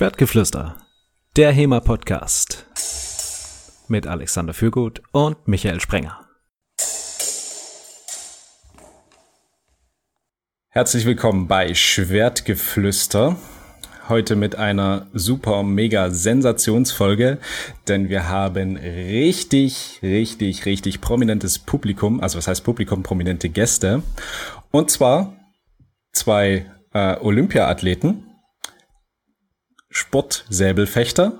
Schwertgeflüster, der HEMA-Podcast mit Alexander Fürgut und Michael Sprenger. Herzlich willkommen bei Schwertgeflüster. Heute mit einer super mega Sensationsfolge, denn wir haben richtig, richtig, richtig prominentes Publikum, also was heißt Publikum, prominente Gäste. Und zwar zwei äh, Olympia-Athleten, Sportsäbelfechter,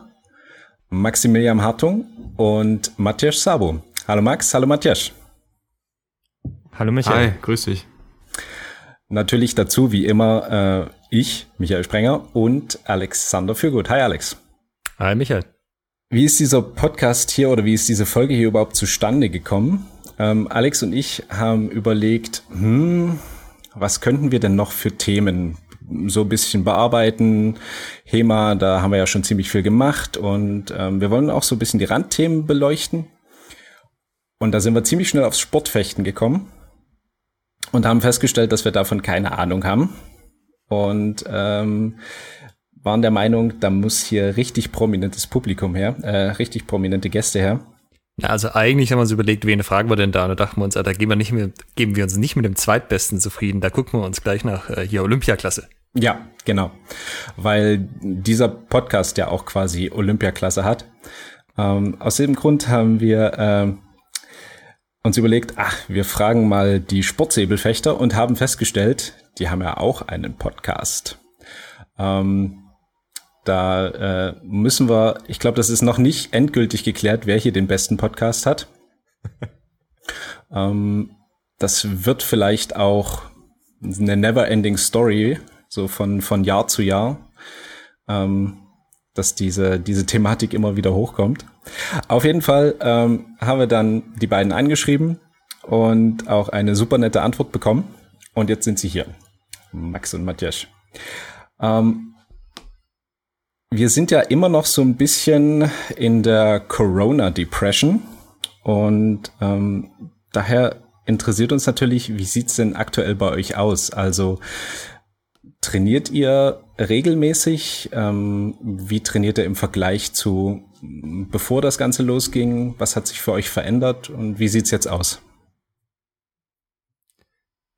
Maximilian Hartung und Matthias Sabo. Hallo Max, hallo Matthias. Hallo Michael. Hi, grüß dich. Natürlich dazu, wie immer, äh, ich, Michael Sprenger und Alexander Fürgut. Hi Alex. Hi Michael. Wie ist dieser Podcast hier oder wie ist diese Folge hier überhaupt zustande gekommen? Ähm, Alex und ich haben überlegt, hm, was könnten wir denn noch für Themen so ein bisschen bearbeiten. HEMA, da haben wir ja schon ziemlich viel gemacht und ähm, wir wollen auch so ein bisschen die Randthemen beleuchten. Und da sind wir ziemlich schnell aufs Sportfechten gekommen und haben festgestellt, dass wir davon keine Ahnung haben. Und ähm, waren der Meinung, da muss hier richtig prominentes Publikum her, äh, richtig prominente Gäste her. Also eigentlich haben wir uns überlegt, wen fragen wir denn da? Und da dachten wir uns, da geben wir, nicht mit, geben wir uns nicht mit dem Zweitbesten zufrieden. Da gucken wir uns gleich nach äh, hier Olympiaklasse. Ja, genau. Weil dieser Podcast ja auch quasi Olympiaklasse hat. Ähm, aus dem Grund haben wir äh, uns überlegt, ach, wir fragen mal die Sportsäbelfechter und haben festgestellt, die haben ja auch einen Podcast. Ähm, da äh, müssen wir, ich glaube, das ist noch nicht endgültig geklärt, wer hier den besten Podcast hat. ähm, das wird vielleicht auch eine never-ending Story, so von, von Jahr zu Jahr, ähm, dass diese, diese Thematik immer wieder hochkommt. Auf jeden Fall ähm, haben wir dann die beiden angeschrieben und auch eine super nette Antwort bekommen. Und jetzt sind sie hier, Max und Matthias. Ähm, wir sind ja immer noch so ein bisschen in der Corona Depression und ähm, daher interessiert uns natürlich, wie sieht's denn aktuell bei euch aus? Also trainiert ihr regelmäßig? Ähm, wie trainiert ihr im Vergleich zu bevor das Ganze losging? Was hat sich für euch verändert und wie sieht's jetzt aus?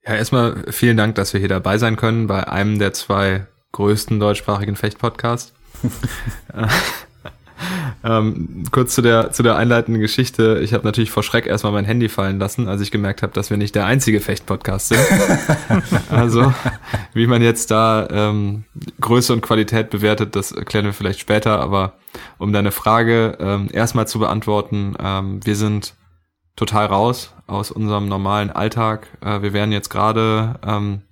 Ja, erstmal vielen Dank, dass wir hier dabei sein können bei einem der zwei größten deutschsprachigen Fechtpodcasts. ähm, kurz zu der, zu der einleitenden Geschichte. Ich habe natürlich vor Schreck erstmal mein Handy fallen lassen, als ich gemerkt habe, dass wir nicht der einzige Fecht-Podcast sind. also, wie man jetzt da ähm, Größe und Qualität bewertet, das erklären wir vielleicht später. Aber um deine Frage ähm, erstmal zu beantworten, ähm, wir sind total raus aus unserem normalen Alltag. Äh, wir wären jetzt gerade ähm,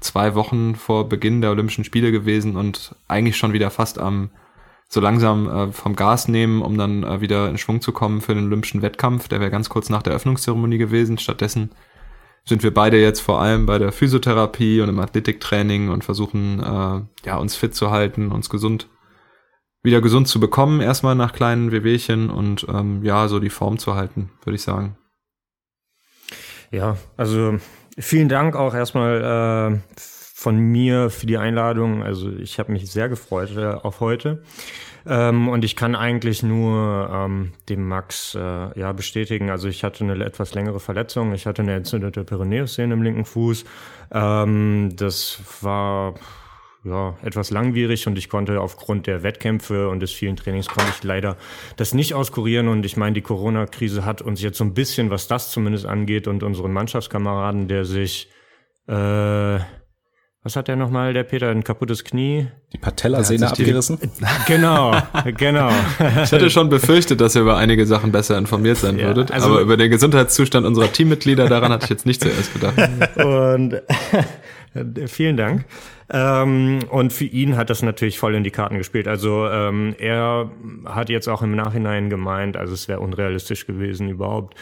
zwei Wochen vor Beginn der Olympischen Spiele gewesen und eigentlich schon wieder fast am so langsam äh, vom Gas nehmen, um dann äh, wieder in Schwung zu kommen für den Olympischen Wettkampf. Der wäre ganz kurz nach der Eröffnungszeremonie gewesen. Stattdessen sind wir beide jetzt vor allem bei der Physiotherapie und im Athletiktraining und versuchen äh, ja uns fit zu halten, uns gesund wieder gesund zu bekommen, erstmal nach kleinen Wehwehchen und ähm, ja, so die Form zu halten, würde ich sagen. Ja, also Vielen Dank auch erstmal äh, von mir für die Einladung. Also ich habe mich sehr gefreut äh, auf heute. Ähm, und ich kann eigentlich nur ähm, dem Max äh, ja bestätigen. Also ich hatte eine etwas längere Verletzung. Ich hatte eine entzündete Perineussehne im linken Fuß. Ähm, das war ja, etwas langwierig und ich konnte aufgrund der Wettkämpfe und des vielen Trainings konnte ich leider das nicht auskurieren und ich meine, die Corona-Krise hat uns jetzt so ein bisschen, was das zumindest angeht und unseren Mannschaftskameraden, der sich, äh, was hat der nochmal, der Peter, ein kaputtes Knie? Die Patellasehne abgerissen? genau, genau. Ich hatte schon befürchtet, dass ihr über einige Sachen besser informiert sein ja, würdet, also, aber über den Gesundheitszustand unserer Teammitglieder, daran hatte ich jetzt nicht zuerst gedacht. Und vielen Dank. Ähm, und für ihn hat das natürlich voll in die Karten gespielt. Also ähm, er hat jetzt auch im Nachhinein gemeint, also es wäre unrealistisch gewesen, überhaupt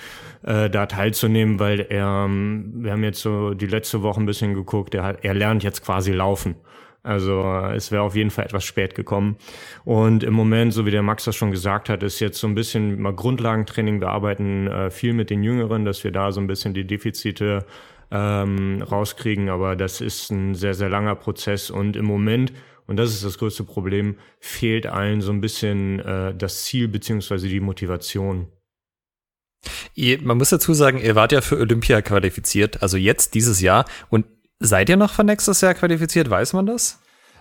äh, da teilzunehmen, weil er, ähm, wir haben jetzt so die letzte Woche ein bisschen geguckt, er, hat, er lernt jetzt quasi laufen. Also es wäre auf jeden Fall etwas spät gekommen. Und im Moment, so wie der Max das schon gesagt hat, ist jetzt so ein bisschen mal Grundlagentraining. Wir arbeiten äh, viel mit den Jüngeren, dass wir da so ein bisschen die Defizite ähm, rauskriegen. Aber das ist ein sehr, sehr langer Prozess und im Moment, und das ist das größte Problem, fehlt allen so ein bisschen äh, das Ziel beziehungsweise die Motivation. Man muss dazu sagen, ihr wart ja für Olympia qualifiziert, also jetzt dieses Jahr. Und seid ihr noch für nächstes Jahr qualifiziert? Weiß man das?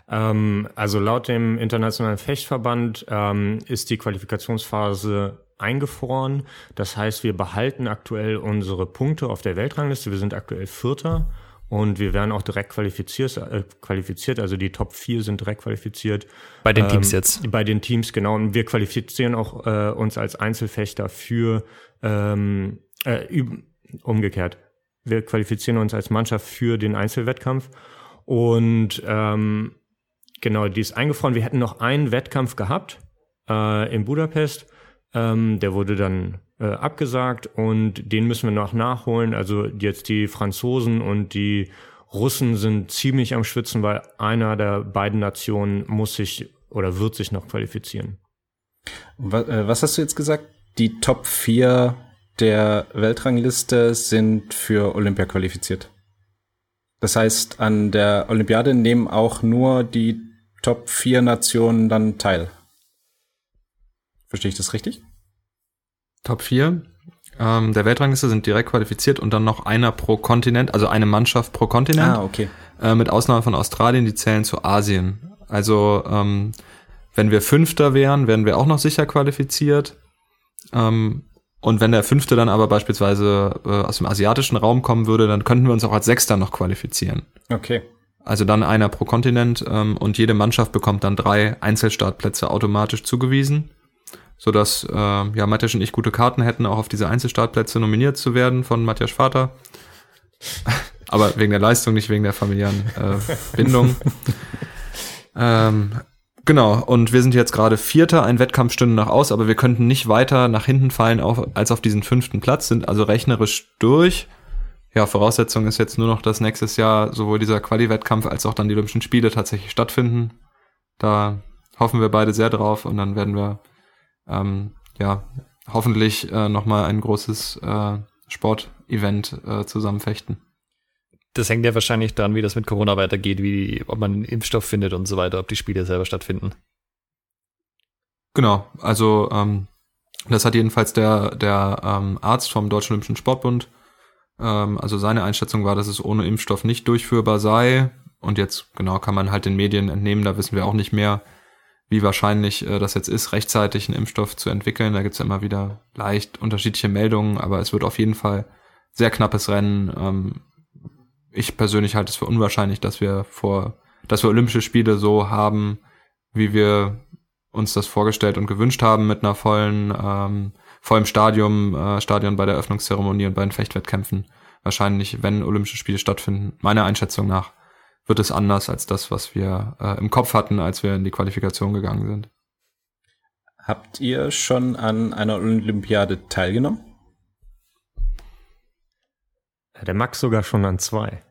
Ähm, also laut dem Internationalen Fechtverband ähm, ist die Qualifikationsphase eingefroren. Das heißt, wir behalten aktuell unsere Punkte auf der Weltrangliste. Wir sind aktuell Vierter und wir werden auch direkt qualifiziert, äh, qualifiziert. Also die Top 4 sind direkt qualifiziert. Bei den Teams ähm, jetzt? Bei den Teams, genau. Und wir qualifizieren auch äh, uns als Einzelfechter für ähm, äh, umgekehrt. Wir qualifizieren uns als Mannschaft für den Einzelwettkampf. Und ähm, genau, die ist eingefroren. Wir hätten noch einen Wettkampf gehabt äh, in Budapest. Ähm, der wurde dann äh, abgesagt und den müssen wir noch nachholen. Also jetzt die Franzosen und die Russen sind ziemlich am Schwitzen, weil einer der beiden Nationen muss sich oder wird sich noch qualifizieren. Was, äh, was hast du jetzt gesagt? Die Top 4 der Weltrangliste sind für Olympia qualifiziert. Das heißt, an der Olympiade nehmen auch nur die Top 4 Nationen dann teil. Verstehe ich das richtig? Top 4 ähm, der Weltrangliste sind direkt qualifiziert und dann noch einer pro Kontinent, also eine Mannschaft pro Kontinent. Ah, okay. Äh, mit Ausnahme von Australien, die zählen zu Asien. Also ähm, wenn wir Fünfter wären, wären wir auch noch sicher qualifiziert. Ähm, und wenn der Fünfte dann aber beispielsweise äh, aus dem asiatischen Raum kommen würde, dann könnten wir uns auch als Sechster noch qualifizieren. Okay. Also dann einer pro Kontinent ähm, und jede Mannschaft bekommt dann drei Einzelstartplätze automatisch zugewiesen, sodass äh, ja Matthias und ich gute Karten hätten, auch auf diese Einzelstartplätze nominiert zu werden von Matthias Vater. Aber wegen der Leistung, nicht wegen der familiären äh, Bindung. ähm, genau, und wir sind jetzt gerade Vierter, ein Wettkampf stünde noch aus, aber wir könnten nicht weiter nach hinten fallen auf, als auf diesen fünften Platz, sind also rechnerisch durch ja, Voraussetzung ist jetzt nur noch, dass nächstes Jahr sowohl dieser Quali-Wettkampf als auch dann die Olympischen Spiele tatsächlich stattfinden. Da hoffen wir beide sehr drauf und dann werden wir ähm, ja hoffentlich äh, nochmal ein großes äh, Sportevent äh, zusammenfechten. Das hängt ja wahrscheinlich dran, wie das mit Corona weitergeht, wie ob man einen Impfstoff findet und so weiter, ob die Spiele selber stattfinden. Genau, also ähm, das hat jedenfalls der, der ähm, Arzt vom Deutschen Olympischen Sportbund ähm, also seine Einschätzung war, dass es ohne Impfstoff nicht durchführbar sei. Und jetzt genau kann man halt den Medien entnehmen, da wissen wir auch nicht mehr, wie wahrscheinlich äh, das jetzt ist, rechtzeitig einen Impfstoff zu entwickeln. Da gibt's ja immer wieder leicht unterschiedliche Meldungen, aber es wird auf jeden Fall sehr knappes Rennen. Ähm, ich persönlich halte es für unwahrscheinlich, dass wir vor, dass wir Olympische Spiele so haben, wie wir uns das vorgestellt und gewünscht haben, mit einer vollen ähm, vor allem Stadion, äh, Stadion bei der Eröffnungszeremonie und bei den Fechtwettkämpfen. Wahrscheinlich, wenn Olympische Spiele stattfinden, meiner Einschätzung nach, wird es anders als das, was wir äh, im Kopf hatten, als wir in die Qualifikation gegangen sind. Habt ihr schon an einer Olympiade teilgenommen? Der Max sogar schon an zwei.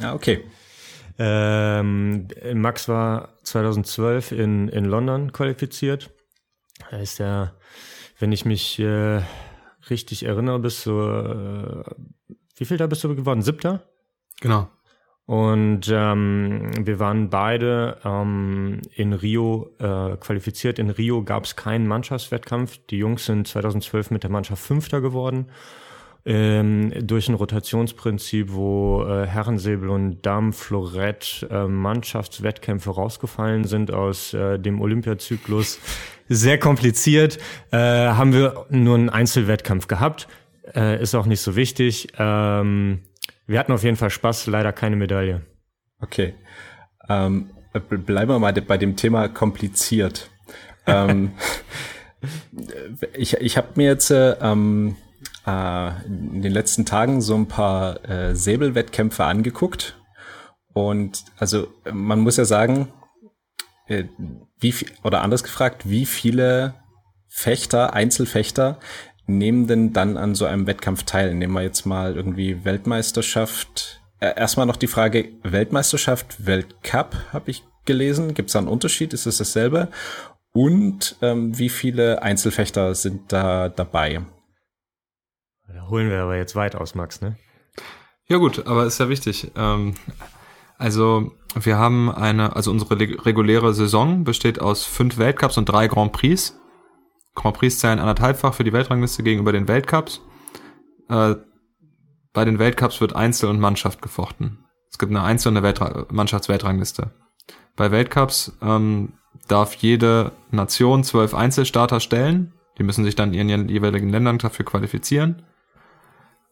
Ja, okay. Ähm, Max war 2012 in, in London qualifiziert. Da ist er wenn ich mich äh, richtig erinnere, bist du, äh, wie viel da bist du geworden? Siebter? Genau. Und ähm, wir waren beide ähm, in Rio äh, qualifiziert. In Rio gab es keinen Mannschaftswettkampf. Die Jungs sind 2012 mit der Mannschaft Fünfter geworden ähm, durch ein Rotationsprinzip, wo äh, Herrensäbel und Damen-Florett äh, Mannschaftswettkämpfe rausgefallen sind aus äh, dem Olympiazyklus. Sehr kompliziert. Äh, haben wir nur einen Einzelwettkampf gehabt. Äh, ist auch nicht so wichtig. Ähm, wir hatten auf jeden Fall Spaß, leider keine Medaille. Okay. Ähm, bleiben wir mal bei dem Thema kompliziert. ähm, ich ich habe mir jetzt äh, ähm, äh, in den letzten Tagen so ein paar äh, Säbelwettkämpfe angeguckt. Und also man muss ja sagen, äh, wie viel, oder anders gefragt, wie viele Fechter, Einzelfechter nehmen denn dann an so einem Wettkampf teil? Nehmen wir jetzt mal irgendwie Weltmeisterschaft. Äh, erstmal noch die Frage, Weltmeisterschaft, Weltcup habe ich gelesen. Gibt es da einen Unterschied? Ist es dasselbe? Und ähm, wie viele Einzelfechter sind da dabei? Da holen wir aber jetzt weit aus, Max, ne? Ja gut, aber ist ja wichtig. Ähm, also wir haben eine, also unsere reguläre Saison besteht aus fünf Weltcups und drei Grand Prix. Grand Prix zählen anderthalbfach für die Weltrangliste gegenüber den Weltcups. Äh, bei den Weltcups wird Einzel und Mannschaft gefochten. Es gibt eine Einzel- und eine Weltra Mannschaftsweltrangliste. Bei Weltcups ähm, darf jede Nation zwölf Einzelstarter stellen. Die müssen sich dann in ihren jeweiligen Ländern dafür qualifizieren.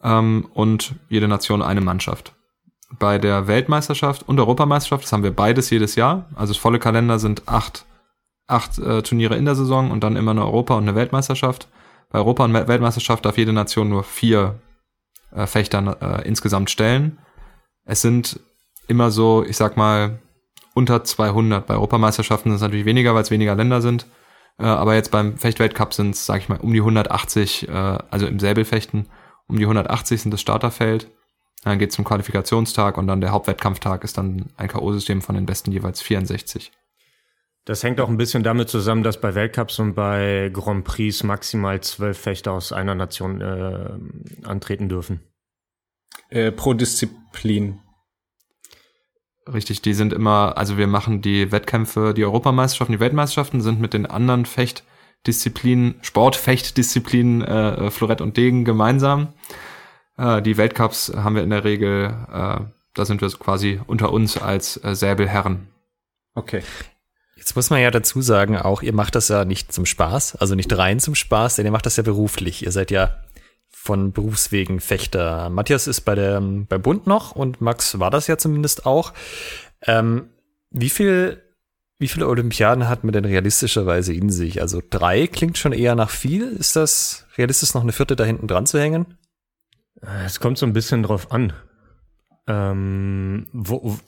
Ähm, und jede Nation eine Mannschaft. Bei der Weltmeisterschaft und Europameisterschaft, das haben wir beides jedes Jahr. Also das volle Kalender sind acht, acht äh, Turniere in der Saison und dann immer eine Europa- und eine Weltmeisterschaft. Bei Europa- und Weltmeisterschaft darf jede Nation nur vier äh, Fechter äh, insgesamt stellen. Es sind immer so, ich sag mal, unter 200. Bei Europameisterschaften sind es natürlich weniger, weil es weniger Länder sind. Äh, aber jetzt beim Fechtweltcup sind es, sag ich mal, um die 180, äh, also im Säbelfechten, um die 180 sind das Starterfeld. Dann geht es zum Qualifikationstag und dann der Hauptwettkampftag ist dann ein K.O.-System von den besten jeweils 64. Das hängt auch ein bisschen damit zusammen, dass bei Weltcups und bei Grand Prix maximal zwölf Fechter aus einer Nation äh, antreten dürfen. Äh, pro Disziplin. Richtig, die sind immer, also wir machen die Wettkämpfe, die Europameisterschaften, die Weltmeisterschaften sind mit den anderen Fechtdisziplinen, Sportfechtdisziplinen, äh, Florett und Degen gemeinsam. Äh, die Weltcups haben wir in der Regel, äh, da sind wir quasi unter uns als äh, Säbelherren. Okay. Jetzt muss man ja dazu sagen, auch ihr macht das ja nicht zum Spaß, also nicht rein zum Spaß, denn ihr macht das ja beruflich. Ihr seid ja von Berufswegen Fechter. Matthias ist bei der, bei Bund noch und Max war das ja zumindest auch. Ähm, wie viel, wie viele Olympiaden hat man denn realistischerweise in sich? Also drei klingt schon eher nach viel. Ist das realistisch, noch eine vierte da hinten dran zu hängen? Es kommt so ein bisschen drauf an. Ähm, wo,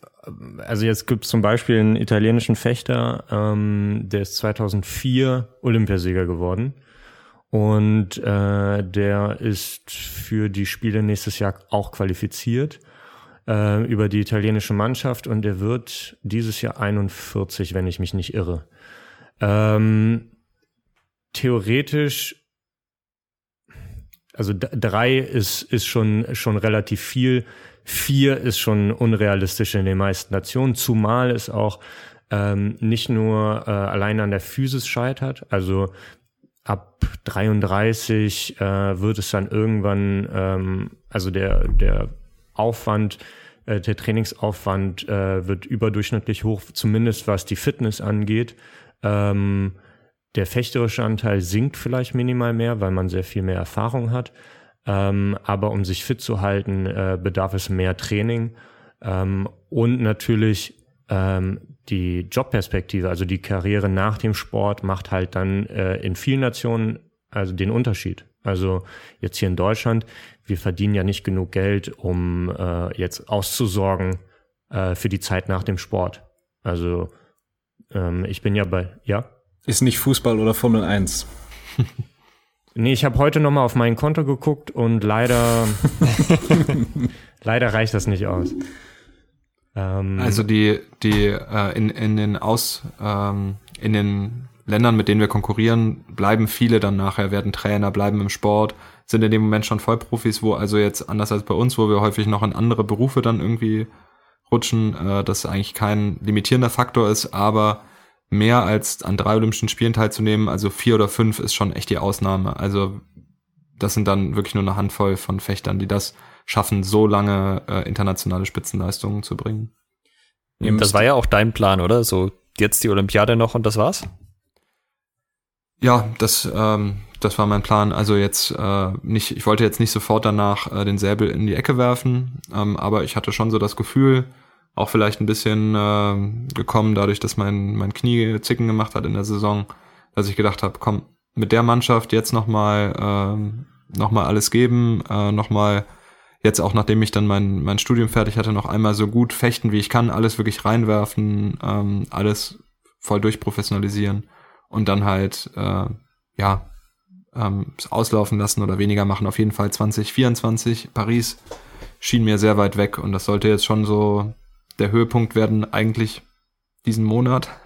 also jetzt gibt es zum Beispiel einen italienischen Fechter, ähm, der ist 2004 Olympiasieger geworden. Und äh, der ist für die Spiele nächstes Jahr auch qualifiziert äh, über die italienische Mannschaft und er wird dieses Jahr 41, wenn ich mich nicht irre. Ähm, theoretisch, also drei ist, ist schon, schon relativ viel. Vier ist schon unrealistisch in den meisten Nationen, zumal es auch ähm, nicht nur äh, allein an der Physis scheitert. Also ab 33 äh, wird es dann irgendwann, ähm, also der, der Aufwand, äh, der Trainingsaufwand äh, wird überdurchschnittlich hoch, zumindest was die Fitness angeht. Ähm, der fechterische Anteil sinkt vielleicht minimal mehr, weil man sehr viel mehr Erfahrung hat. Ähm, aber um sich fit zu halten, äh, bedarf es mehr Training ähm, und natürlich ähm, die Jobperspektive, also die Karriere nach dem Sport, macht halt dann äh, in vielen Nationen also den Unterschied. Also jetzt hier in Deutschland, wir verdienen ja nicht genug Geld, um äh, jetzt auszusorgen äh, für die Zeit nach dem Sport. Also ähm, ich bin ja bei, ja. Ist nicht Fußball oder Formel 1. nee, ich habe heute nochmal auf mein Konto geguckt und leider, leider reicht das nicht aus. Ähm, also die, die äh, in, in den Aus, ähm, in den Ländern, mit denen wir konkurrieren, bleiben viele dann nachher, werden Trainer, bleiben im Sport, sind in dem Moment schon Vollprofis, wo also jetzt anders als bei uns, wo wir häufig noch in andere Berufe dann irgendwie rutschen, äh, das eigentlich kein limitierender Faktor ist, aber mehr als an drei Olympischen Spielen teilzunehmen, also vier oder fünf ist schon echt die Ausnahme. Also das sind dann wirklich nur eine Handvoll von Fechtern, die das schaffen, so lange äh, internationale Spitzenleistungen zu bringen. Das war ja auch dein Plan, oder? So jetzt die Olympiade noch und das war's? Ja, das, ähm, das war mein Plan. Also jetzt äh, nicht, ich wollte jetzt nicht sofort danach äh, den Säbel in die Ecke werfen, ähm, aber ich hatte schon so das Gefühl, auch vielleicht ein bisschen äh, gekommen, dadurch, dass mein, mein Knie Zicken gemacht hat in der Saison, dass ich gedacht habe, komm, mit der Mannschaft jetzt nochmal äh, noch mal alles geben, äh, nochmal jetzt auch nachdem ich dann mein, mein Studium fertig hatte, noch einmal so gut fechten, wie ich kann, alles wirklich reinwerfen, ähm, alles voll durchprofessionalisieren und dann halt, äh, ja, ähm, auslaufen lassen oder weniger machen. Auf jeden Fall 2024, Paris schien mir sehr weit weg und das sollte jetzt schon so der Höhepunkt werden, eigentlich diesen Monat.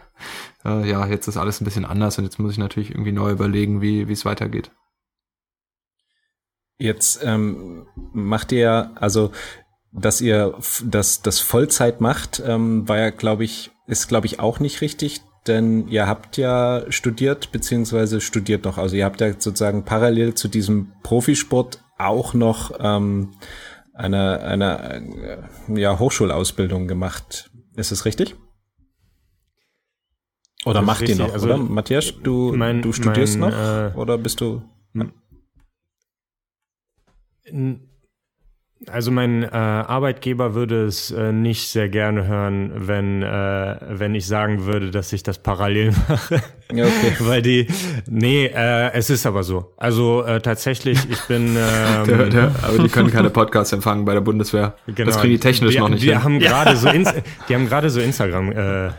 Äh, ja, jetzt ist alles ein bisschen anders und jetzt muss ich natürlich irgendwie neu überlegen, wie wie es weitergeht. Jetzt ähm, macht ihr, also dass ihr das, das Vollzeit macht, ähm, war ja, glaube ich, ist, glaube ich, auch nicht richtig, denn ihr habt ja studiert, beziehungsweise studiert noch. Also ihr habt ja sozusagen parallel zu diesem Profisport auch noch ähm, eine, eine äh, ja, Hochschulausbildung gemacht. Ist es richtig? Oder macht ihr noch, also, oder? Matthias, du, mein, du studierst mein, noch? Äh, oder bist du? Also mein äh, Arbeitgeber würde es äh, nicht sehr gerne hören, wenn, äh, wenn ich sagen würde, dass ich das parallel mache. Ja, okay. Weil die, nee, äh, es ist aber so. Also äh, tatsächlich, ich bin. Ähm, der, der, aber die können keine Podcasts empfangen bei der Bundeswehr. Genau, das kriegen die technisch die, noch nicht die hin. Haben ja. so Inst die haben gerade so Instagram äh,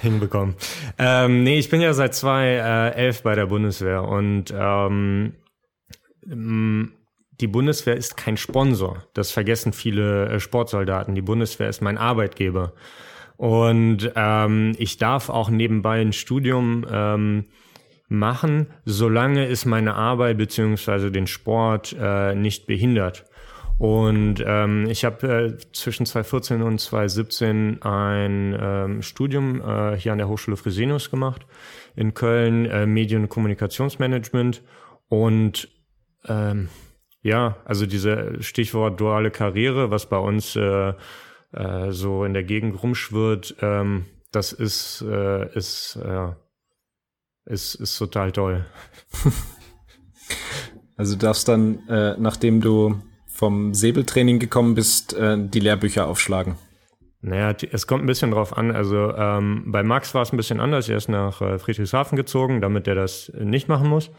hinbekommen. Ähm, nee, ich bin ja seit 2011 bei der Bundeswehr und ähm, die Bundeswehr ist kein Sponsor. Das vergessen viele äh, Sportsoldaten. Die Bundeswehr ist mein Arbeitgeber. Und ähm, ich darf auch nebenbei ein Studium ähm, machen, solange es meine Arbeit beziehungsweise den Sport äh, nicht behindert. Und ähm, ich habe äh, zwischen 2014 und 2017 ein ähm, Studium äh, hier an der Hochschule Fresenius gemacht in Köln, äh, Medien- und Kommunikationsmanagement. Und ähm, ja, also diese Stichwort duale Karriere, was bei uns äh, äh, so in der Gegend rumschwirrt, ähm, das ist, äh, ist, äh, ist, ist total toll. Also du darfst dann, äh, nachdem du vom Säbeltraining gekommen bist, äh, die Lehrbücher aufschlagen. Naja, es kommt ein bisschen drauf an. Also ähm, bei Max war es ein bisschen anders. Er ist nach äh, Friedrichshafen gezogen, damit er das nicht machen muss.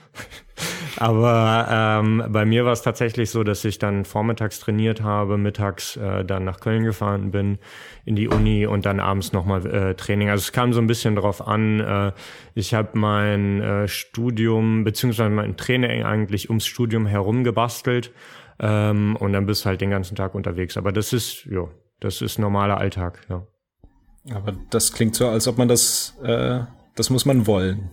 Aber ähm, bei mir war es tatsächlich so, dass ich dann vormittags trainiert habe, mittags äh, dann nach Köln gefahren bin, in die Uni und dann abends nochmal äh, Training. Also es kam so ein bisschen drauf an. Äh, ich habe mein äh, Studium beziehungsweise mein Training eigentlich ums Studium herum gebastelt. Ähm, und dann bist du halt den ganzen Tag unterwegs. Aber das ist, ja, das ist normaler Alltag, ja. Aber das klingt so, als ob man das, äh, das muss man wollen.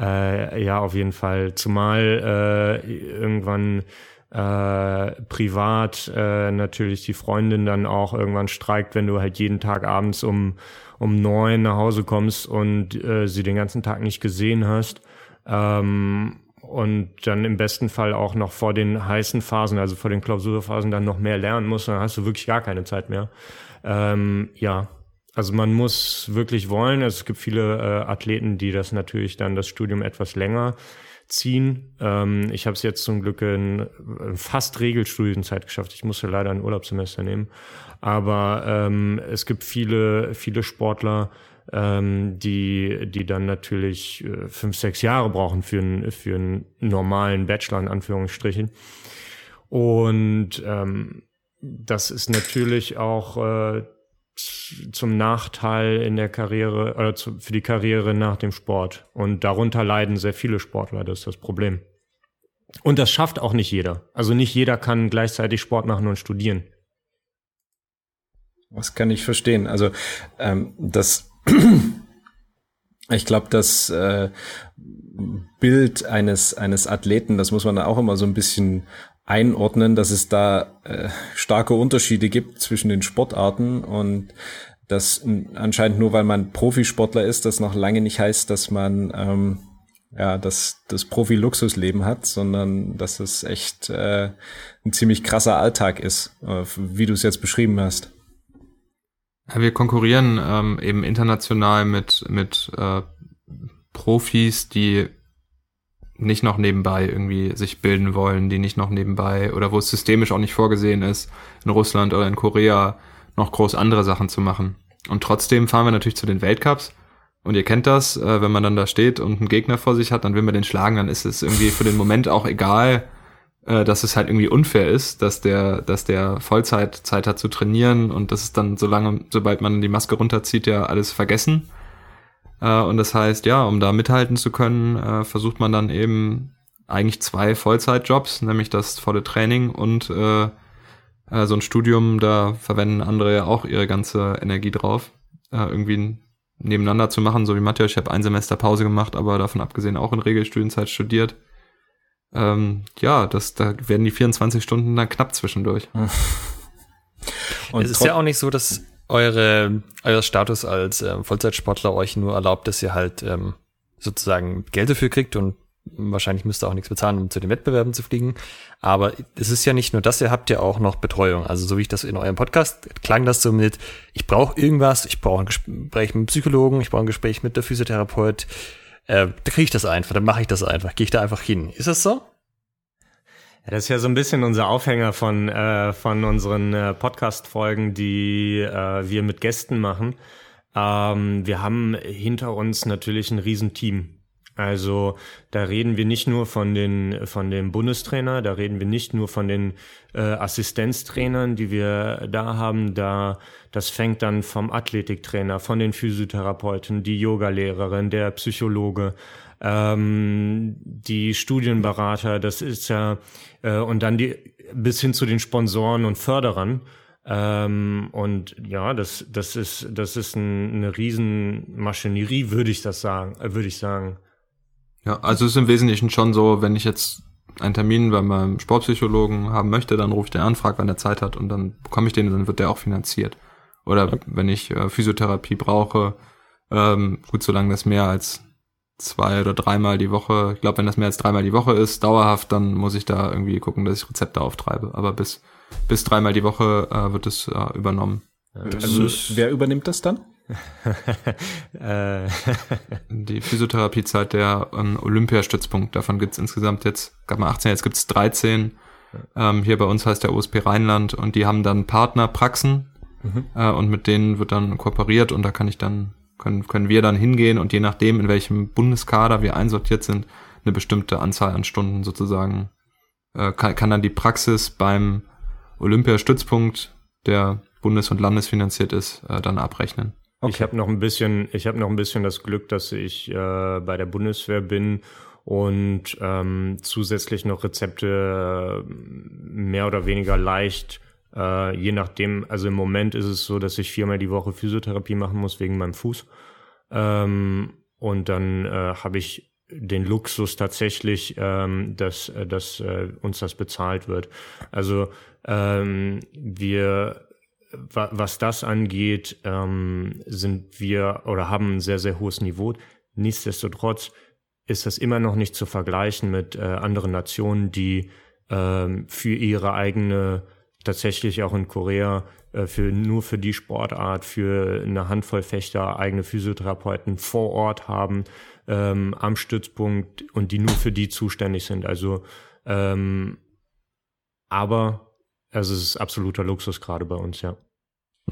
Äh, ja, auf jeden Fall. Zumal äh, irgendwann äh, privat äh, natürlich die Freundin dann auch irgendwann streikt, wenn du halt jeden Tag abends um um neun nach Hause kommst und äh, sie den ganzen Tag nicht gesehen hast. Ähm, und dann im besten Fall auch noch vor den heißen Phasen, also vor den Klausurphasen dann noch mehr lernen musst, dann hast du wirklich gar keine Zeit mehr. Ähm, ja, also man muss wirklich wollen. Es gibt viele äh, Athleten, die das natürlich dann das Studium etwas länger ziehen. Ähm, ich habe es jetzt zum Glück in, in fast Regelstudienzeit geschafft. Ich musste leider ein Urlaubssemester nehmen. Aber ähm, es gibt viele, viele Sportler, ähm, die, die dann natürlich äh, fünf, sechs Jahre brauchen für, ein, für einen normalen Bachelor in Anführungsstrichen. Und ähm, das ist natürlich auch äh, zum Nachteil in der Karriere oder zu, für die Karriere nach dem Sport. Und darunter leiden sehr viele Sportler, das ist das Problem. Und das schafft auch nicht jeder. Also nicht jeder kann gleichzeitig Sport machen und studieren. Das kann ich verstehen. Also ähm, das ich glaube, das äh, Bild eines, eines Athleten, das muss man auch immer so ein bisschen einordnen, dass es da äh, starke Unterschiede gibt zwischen den Sportarten und das anscheinend nur, weil man Profisportler ist, das noch lange nicht heißt, dass man ähm, ja das, das Profi-Luxusleben hat, sondern dass es echt äh, ein ziemlich krasser Alltag ist, äh, wie du es jetzt beschrieben hast. Ja, wir konkurrieren ähm, eben international mit, mit äh, Profis, die nicht noch nebenbei irgendwie sich bilden wollen, die nicht noch nebenbei oder wo es systemisch auch nicht vorgesehen ist, in Russland oder in Korea noch groß andere Sachen zu machen. Und trotzdem fahren wir natürlich zu den Weltcups. Und ihr kennt das, äh, wenn man dann da steht und einen Gegner vor sich hat, dann will man den schlagen, dann ist es irgendwie für den Moment auch egal, äh, dass es halt irgendwie unfair ist, dass der, dass der Vollzeit Zeit hat zu trainieren und das ist dann so lange, sobald man die Maske runterzieht, ja alles vergessen. Äh, und das heißt, ja, um da mithalten zu können, äh, versucht man dann eben eigentlich zwei Vollzeitjobs, nämlich das volle Training und äh, äh, so ein Studium, da verwenden andere ja auch ihre ganze Energie drauf, äh, irgendwie nebeneinander zu machen, so wie Matthias. Ich habe ein Semester Pause gemacht, aber davon abgesehen auch in Regelstudienzeit studiert. ähm, ja, das, da werden die 24 Stunden dann knapp zwischendurch. Und es ist ja auch nicht so, dass eure, euer Status als ähm, Vollzeitsportler euch nur erlaubt, dass ihr halt ähm, sozusagen Geld dafür kriegt und wahrscheinlich müsst ihr auch nichts bezahlen, um zu den Wettbewerben zu fliegen. Aber es ist ja nicht nur das, ihr habt ja auch noch Betreuung. Also so wie ich das in eurem Podcast klang das so mit, ich brauche irgendwas, ich brauche ein Gespräch mit dem Psychologen, ich brauche ein Gespräch mit der Physiotherapeut. Äh, da kriege ich das einfach, dann mache ich das einfach, gehe ich da einfach hin. Ist das so? Das ist ja so ein bisschen unser Aufhänger von, äh, von unseren äh, Podcast-Folgen, die äh, wir mit Gästen machen. Ähm, wir haben hinter uns natürlich ein Riesenteam. Also da reden wir nicht nur von den von dem Bundestrainer, da reden wir nicht nur von den äh, Assistenztrainern, die wir da haben. Da das fängt dann vom Athletiktrainer, von den Physiotherapeuten, die Yogalehrerin, der Psychologe, ähm, die Studienberater. Das ist ja äh, und dann die bis hin zu den Sponsoren und Förderern. Ähm, und ja, das das ist das ist ein, eine Riesenmaschinerie, würde ich das sagen, äh, würde ich sagen. Ja, also es ist im Wesentlichen schon so, wenn ich jetzt einen Termin bei meinem Sportpsychologen haben möchte, dann rufe ich den an, frage, wann er Zeit hat und dann bekomme ich den und dann wird der auch finanziert. Oder wenn ich äh, Physiotherapie brauche, ähm, gut, solange das mehr als zwei oder dreimal die Woche, ich glaube, wenn das mehr als dreimal die Woche ist, dauerhaft, dann muss ich da irgendwie gucken, dass ich Rezepte auftreibe. Aber bis, bis dreimal die Woche äh, wird es äh, übernommen. Also, wer übernimmt das dann? Äh. die Physiotherapiezeit der ähm, Olympiastützpunkt. Davon gibt's insgesamt jetzt, gab mal 18, jetzt gibt's 13. Ähm, hier bei uns heißt der OSP Rheinland und die haben dann Partnerpraxen mhm. äh, und mit denen wird dann kooperiert und da kann ich dann, können, können wir dann hingehen und je nachdem, in welchem Bundeskader wir einsortiert sind, eine bestimmte Anzahl an Stunden sozusagen, äh, kann, kann dann die Praxis beim Olympiastützpunkt, der bundes- und landesfinanziert ist, äh, dann abrechnen. Okay. Ich habe noch ein bisschen, ich habe noch ein bisschen das Glück, dass ich äh, bei der Bundeswehr bin und ähm, zusätzlich noch Rezepte äh, mehr oder weniger leicht, äh, je nachdem. Also im Moment ist es so, dass ich viermal die Woche Physiotherapie machen muss wegen meinem Fuß. Ähm, und dann äh, habe ich den Luxus tatsächlich, ähm, dass, äh, dass äh, uns das bezahlt wird. Also ähm, wir was das angeht, ähm, sind wir oder haben ein sehr, sehr hohes Niveau. Nichtsdestotrotz ist das immer noch nicht zu vergleichen mit äh, anderen Nationen, die ähm, für ihre eigene, tatsächlich auch in Korea, äh, für nur für die Sportart, für eine Handvoll Fechter eigene Physiotherapeuten vor Ort haben, ähm, am Stützpunkt und die nur für die zuständig sind. Also, ähm, aber also es ist absoluter Luxus gerade bei uns, ja.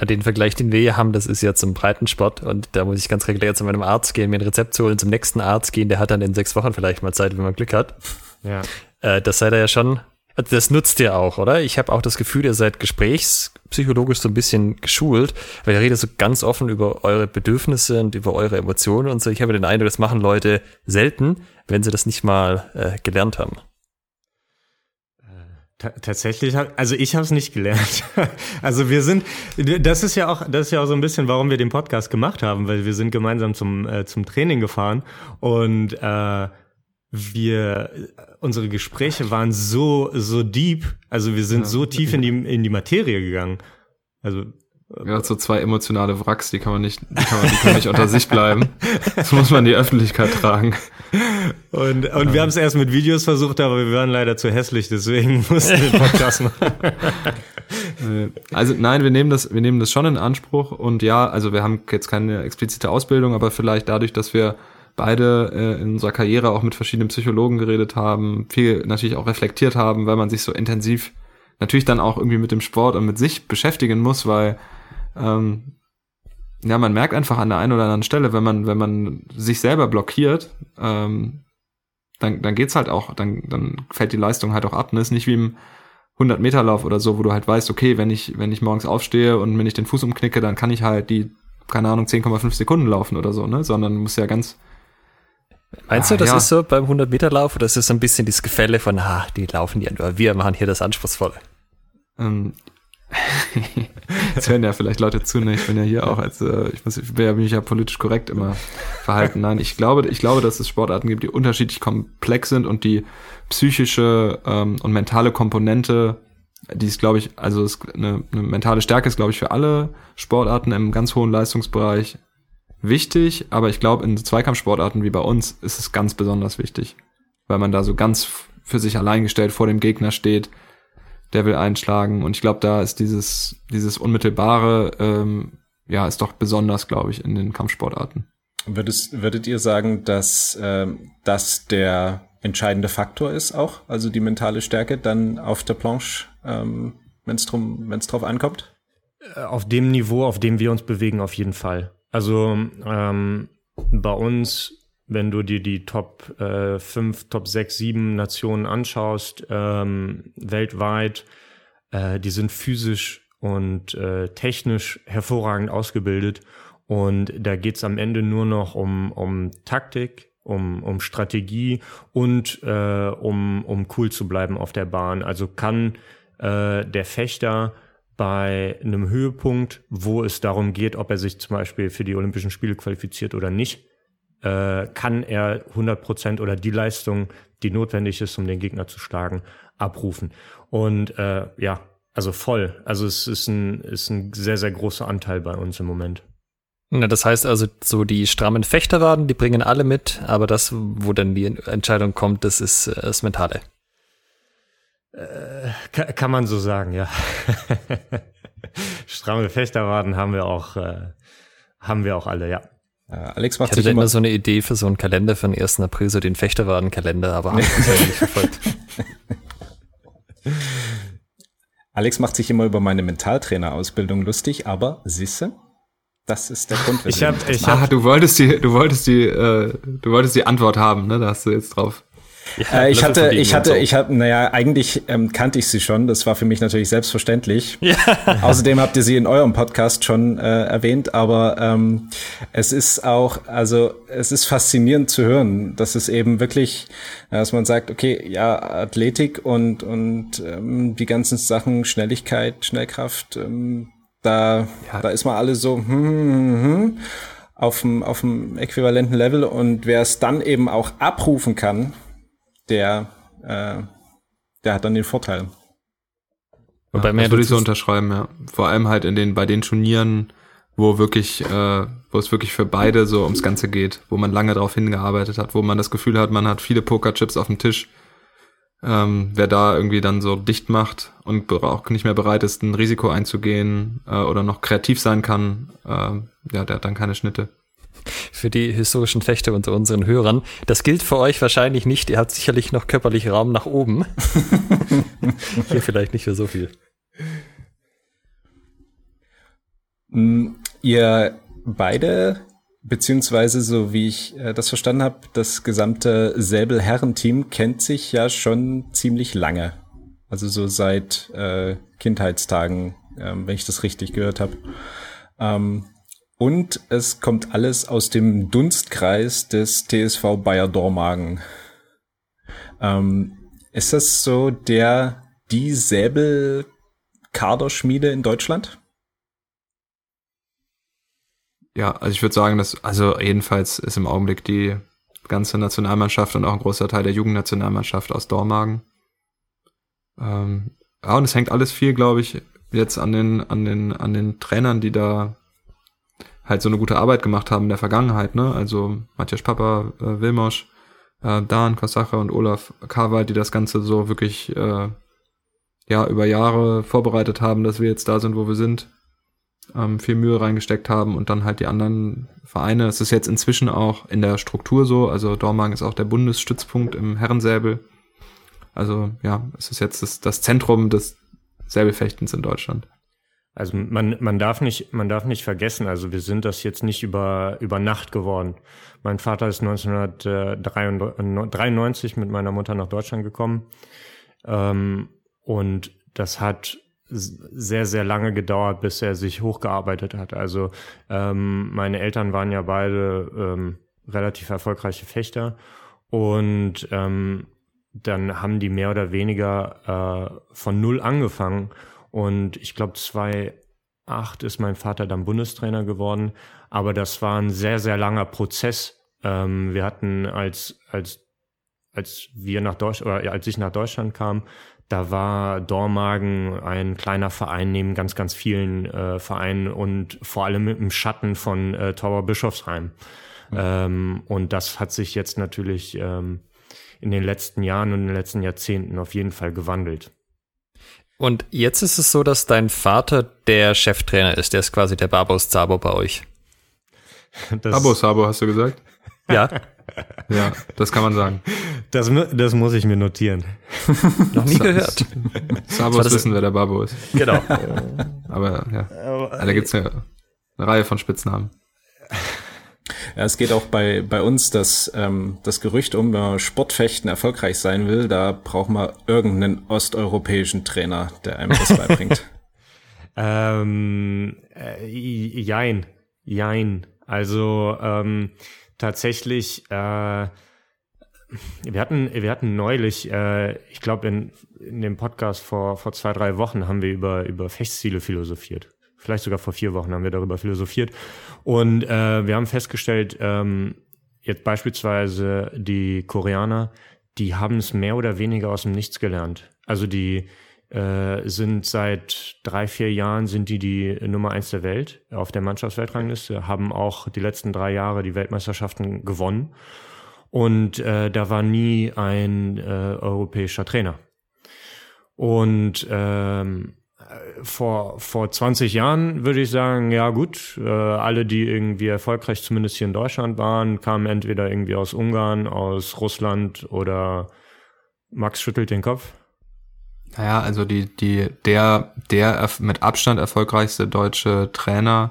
Den Vergleich, den wir hier haben, das ist ja zum Breitensport und da muss ich ganz regulär zu meinem Arzt gehen, mir ein Rezept zu holen, zum nächsten Arzt gehen, der hat dann in sechs Wochen vielleicht mal Zeit, wenn man Glück hat. Ja. Äh, das seid ihr ja schon, das nutzt ihr auch, oder? Ich habe auch das Gefühl, ihr seid gesprächspsychologisch so ein bisschen geschult, weil ihr redet so ganz offen über eure Bedürfnisse und über eure Emotionen und so. Ich habe den Eindruck, das machen Leute selten, wenn sie das nicht mal äh, gelernt haben tatsächlich, also ich habe es nicht gelernt. also wir sind, das ist ja auch, das ist ja auch so ein bisschen, warum wir den Podcast gemacht haben, weil wir sind gemeinsam zum äh, zum Training gefahren und äh, wir unsere Gespräche waren so so deep, also wir sind ja. so tief in die in die Materie gegangen. Also ja, so zwei emotionale Wracks, die kann man nicht, die kann man, die können nicht unter sich bleiben. Das muss man in die Öffentlichkeit tragen. Und, und wir haben es erst mit Videos versucht, aber wir waren leider zu hässlich, deswegen mussten wir den Podcast machen. Also nein, wir nehmen das, wir nehmen das schon in Anspruch und ja, also wir haben jetzt keine explizite Ausbildung, aber vielleicht dadurch, dass wir beide äh, in unserer Karriere auch mit verschiedenen Psychologen geredet haben, viel natürlich auch reflektiert haben, weil man sich so intensiv natürlich dann auch irgendwie mit dem Sport und mit sich beschäftigen muss, weil ähm, ja, man merkt einfach an der einen oder anderen Stelle, wenn man, wenn man sich selber blockiert, ähm, dann, dann geht's halt auch, dann, dann fällt die Leistung halt auch ab. Ne? Ist nicht wie im 100 Meter Lauf oder so, wo du halt weißt, okay, wenn ich, wenn ich morgens aufstehe und wenn ich den Fuß umknicke, dann kann ich halt die, keine Ahnung, 10,5 Sekunden laufen oder so, ne? Sondern muss ja ganz, Meinst ah, du, das ja. ist so beim 100 Meter Lauf oder ist es so ein bisschen das Gefälle von, ah, die laufen ja nur, wir machen hier das Anspruchsvolle? Ähm, Jetzt hören ja vielleicht Leute zu, ne? Ich bin ja hier auch als, äh, ich muss, ich bin ja, ja politisch korrekt immer verhalten. Nein, ich glaube, ich glaube, dass es Sportarten gibt, die unterschiedlich komplex sind und die psychische ähm, und mentale Komponente, die ist, glaube ich, also ist eine, eine mentale Stärke ist, glaube ich, für alle Sportarten im ganz hohen Leistungsbereich wichtig, aber ich glaube, in Zweikampfsportarten wie bei uns ist es ganz besonders wichtig, weil man da so ganz für sich allein gestellt vor dem Gegner steht, der will einschlagen und ich glaube, da ist dieses dieses unmittelbare ähm, ja ist doch besonders, glaube ich, in den Kampfsportarten. Würdest, würdet ihr sagen, dass ähm, das der entscheidende Faktor ist auch, also die mentale Stärke dann auf der Planche, ähm, wenn es drum, wenn es drauf ankommt? Äh, auf dem Niveau, auf dem wir uns bewegen, auf jeden Fall. Also ähm, bei uns, wenn du dir die Top äh, 5, Top 6, 7 Nationen anschaust, ähm, weltweit, äh, die sind physisch und äh, technisch hervorragend ausgebildet. Und da geht's am Ende nur noch um, um Taktik, um, um Strategie und äh, um, um cool zu bleiben auf der Bahn. Also kann äh, der Fechter bei einem Höhepunkt, wo es darum geht, ob er sich zum Beispiel für die Olympischen Spiele qualifiziert oder nicht, äh, kann er 100 Prozent oder die Leistung, die notwendig ist, um den Gegner zu schlagen, abrufen. Und äh, ja, also voll. Also es ist ein, ist ein sehr, sehr großer Anteil bei uns im Moment. Na, das heißt also, so die strammen Fechterwaden, die bringen alle mit, aber das, wo dann die Entscheidung kommt, das ist äh, das Mentale. Äh, kann, kann man so sagen, ja. Stramme Fechterwaden haben wir auch, äh, haben wir auch alle, ja. Alex macht Ich hatte sich immer, immer so eine Idee für so einen Kalender für den 1. April, so den Fechterwaden-Kalender, aber habe ich bisher nicht verfolgt. Alex macht sich immer über meine Mentaltrainerausbildung lustig, aber siehste, das ist der Grund, Ich weswegen habe ich Ah, hab, du wolltest die, du wolltest die, äh, du wolltest die Antwort haben, ne? Da hast du jetzt drauf. Äh, ich hatte, ich hatte, so. ich hatte, naja, eigentlich ähm, kannte ich sie schon. Das war für mich natürlich selbstverständlich. Außerdem habt ihr sie in eurem Podcast schon äh, erwähnt, aber ähm, es ist auch, also es ist faszinierend zu hören, dass es eben wirklich, äh, dass man sagt, okay, ja, Athletik und und ähm, die ganzen Sachen, Schnelligkeit, Schnellkraft, ähm, da, Ja. da ist man alle so, hm, hm, hm, auf dem auf dem äquivalenten Level und wer es dann eben auch abrufen kann, der, äh, der hat dann den Vorteil. Wobei ja, mir das würde ich so unterschreiben, ja. Vor allem halt in den, bei den Turnieren, wo wirklich, äh, wo es wirklich für beide so ums Ganze geht, wo man lange darauf hingearbeitet hat, wo man das Gefühl hat, man hat viele Pokerchips auf dem Tisch. Ähm, wer da irgendwie dann so dicht macht und auch nicht mehr bereit ist, ein Risiko einzugehen äh, oder noch kreativ sein kann, äh, ja, der hat dann keine Schnitte. Für die historischen Fechter unter unseren Hörern. Das gilt für euch wahrscheinlich nicht. Ihr habt sicherlich noch körperlich Raum nach oben. Hier vielleicht nicht für so viel. Mm, Ihr beide, beziehungsweise so wie ich äh, das verstanden habe, das gesamte Säbel-Herren-Team kennt sich ja schon ziemlich lange. Also so seit äh, Kindheitstagen, ähm, wenn ich das richtig gehört habe. Ähm, und es kommt alles aus dem Dunstkreis des TSV Bayer Dormagen. Ähm, ist das so der die Säbel-Kaderschmiede in Deutschland? Ja, also ich würde sagen, dass, also jedenfalls ist im Augenblick die ganze Nationalmannschaft und auch ein großer Teil der Jugendnationalmannschaft aus Dormagen. Ähm, ja, und es hängt alles viel, glaube ich, jetzt an den, an den, an den Trainern, die da halt so eine gute Arbeit gemacht haben in der Vergangenheit, ne? Also Matthias Papa, äh, Wilmosch, äh, Dan Kosache und Olaf Karwald, die das Ganze so wirklich äh, ja über Jahre vorbereitet haben, dass wir jetzt da sind, wo wir sind ähm, viel Mühe reingesteckt haben und dann halt die anderen Vereine. Es ist jetzt inzwischen auch in der Struktur so, also Dormagen ist auch der Bundesstützpunkt im Herrensäbel. Also ja, es ist jetzt das, das Zentrum des Säbelfechtens in Deutschland. Also man, man darf nicht, man darf nicht vergessen, also wir sind das jetzt nicht über, über Nacht geworden. Mein Vater ist 1993 mit meiner Mutter nach Deutschland gekommen. Ähm, und das hat sehr, sehr lange gedauert, bis er sich hochgearbeitet hat. Also ähm, meine Eltern waren ja beide ähm, relativ erfolgreiche Fechter und dann haben die mehr oder weniger äh, von null angefangen Und ich glaube, 2008 ist mein Vater dann Bundestrainer geworden. Aber das war ein sehr, sehr langer Prozess. Ähm, wir hatten als, als, als wir nach Deutschland, oder als ich nach Deutschland kam, da war Dormagen ein kleiner Verein neben ganz, ganz vielen äh, Vereinen und vor allem im Schatten von äh, Tower Bischofsheim. Mhm. Ähm, und das hat sich jetzt natürlich ähm, in den letzten Jahren und in den letzten Jahrzehnten auf jeden Fall gewandelt. Und jetzt ist es so, dass dein Vater der Cheftrainer ist. Der ist quasi der Babos Zabo bei euch. Das Abo Sabo, hast du gesagt? Ja. ja, das kann man sagen. Das, das muss ich mir notieren. Noch nie gehört. Sabos wissen, wer der Babo ist. Genau. Aber ja, da gibt's ja eine Reihe von Spitznamen. Ja, es geht auch bei, bei uns das, ähm, das Gerücht um, wenn man Sportfechten erfolgreich sein will, da braucht man irgendeinen osteuropäischen Trainer, der einem das beibringt. ähm, äh, jein, jein. Also ähm, tatsächlich, äh, wir hatten, wir hatten neulich, äh, ich glaube in, in dem Podcast vor, vor zwei, drei Wochen haben wir über, über Festziele philosophiert. Vielleicht sogar vor vier Wochen haben wir darüber philosophiert. Und äh, wir haben festgestellt, ähm, jetzt beispielsweise die Koreaner, die haben es mehr oder weniger aus dem Nichts gelernt. Also die äh, sind seit drei, vier Jahren sind die die Nummer eins der Welt auf der Mannschaftsweltrangliste, haben auch die letzten drei Jahre die Weltmeisterschaften gewonnen. Und äh, da war nie ein äh, europäischer Trainer. Und ähm, vor, vor 20 Jahren würde ich sagen, ja gut, äh, alle, die irgendwie erfolgreich zumindest hier in Deutschland waren, kamen entweder irgendwie aus Ungarn, aus Russland oder Max schüttelt den Kopf. Naja, also die, die, der, der mit Abstand erfolgreichste deutsche Trainer,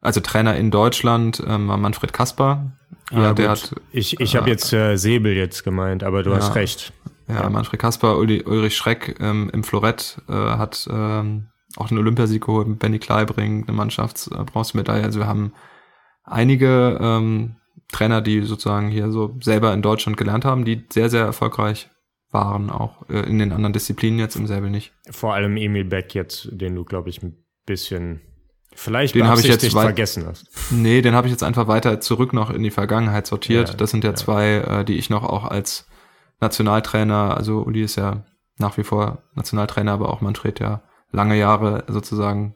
also Trainer in Deutschland, ähm, war Manfred Kasper. Ja, ja der hat. Ich, ich äh, habe jetzt äh, Säbel jetzt gemeint, aber du ja, hast recht. Ja, ja. Manfred Kasper, Uli, Ulrich Schreck ähm, im Florett äh, hat ähm, auch einen Olympiasieg geholt mit Benny Kleibring, eine Mannschaftsbronzemedaille. Also wir haben einige ähm, Trainer, die sozusagen hier so selber in Deutschland gelernt haben, die sehr, sehr erfolgreich waren, auch äh, in den anderen Disziplinen jetzt im Säbel nicht. Vor allem Emil Beck jetzt, den du, glaube ich, ein bisschen vielleicht den habe ich jetzt vergessen hast. Nee, den habe ich jetzt einfach weiter zurück noch in die Vergangenheit sortiert. Ja, das sind ja, ja, zwei, äh, die ich noch auch als Nationaltrainer, also Uli ist ja nach wie vor Nationaltrainer, aber auch Manfred ja lange Jahre sozusagen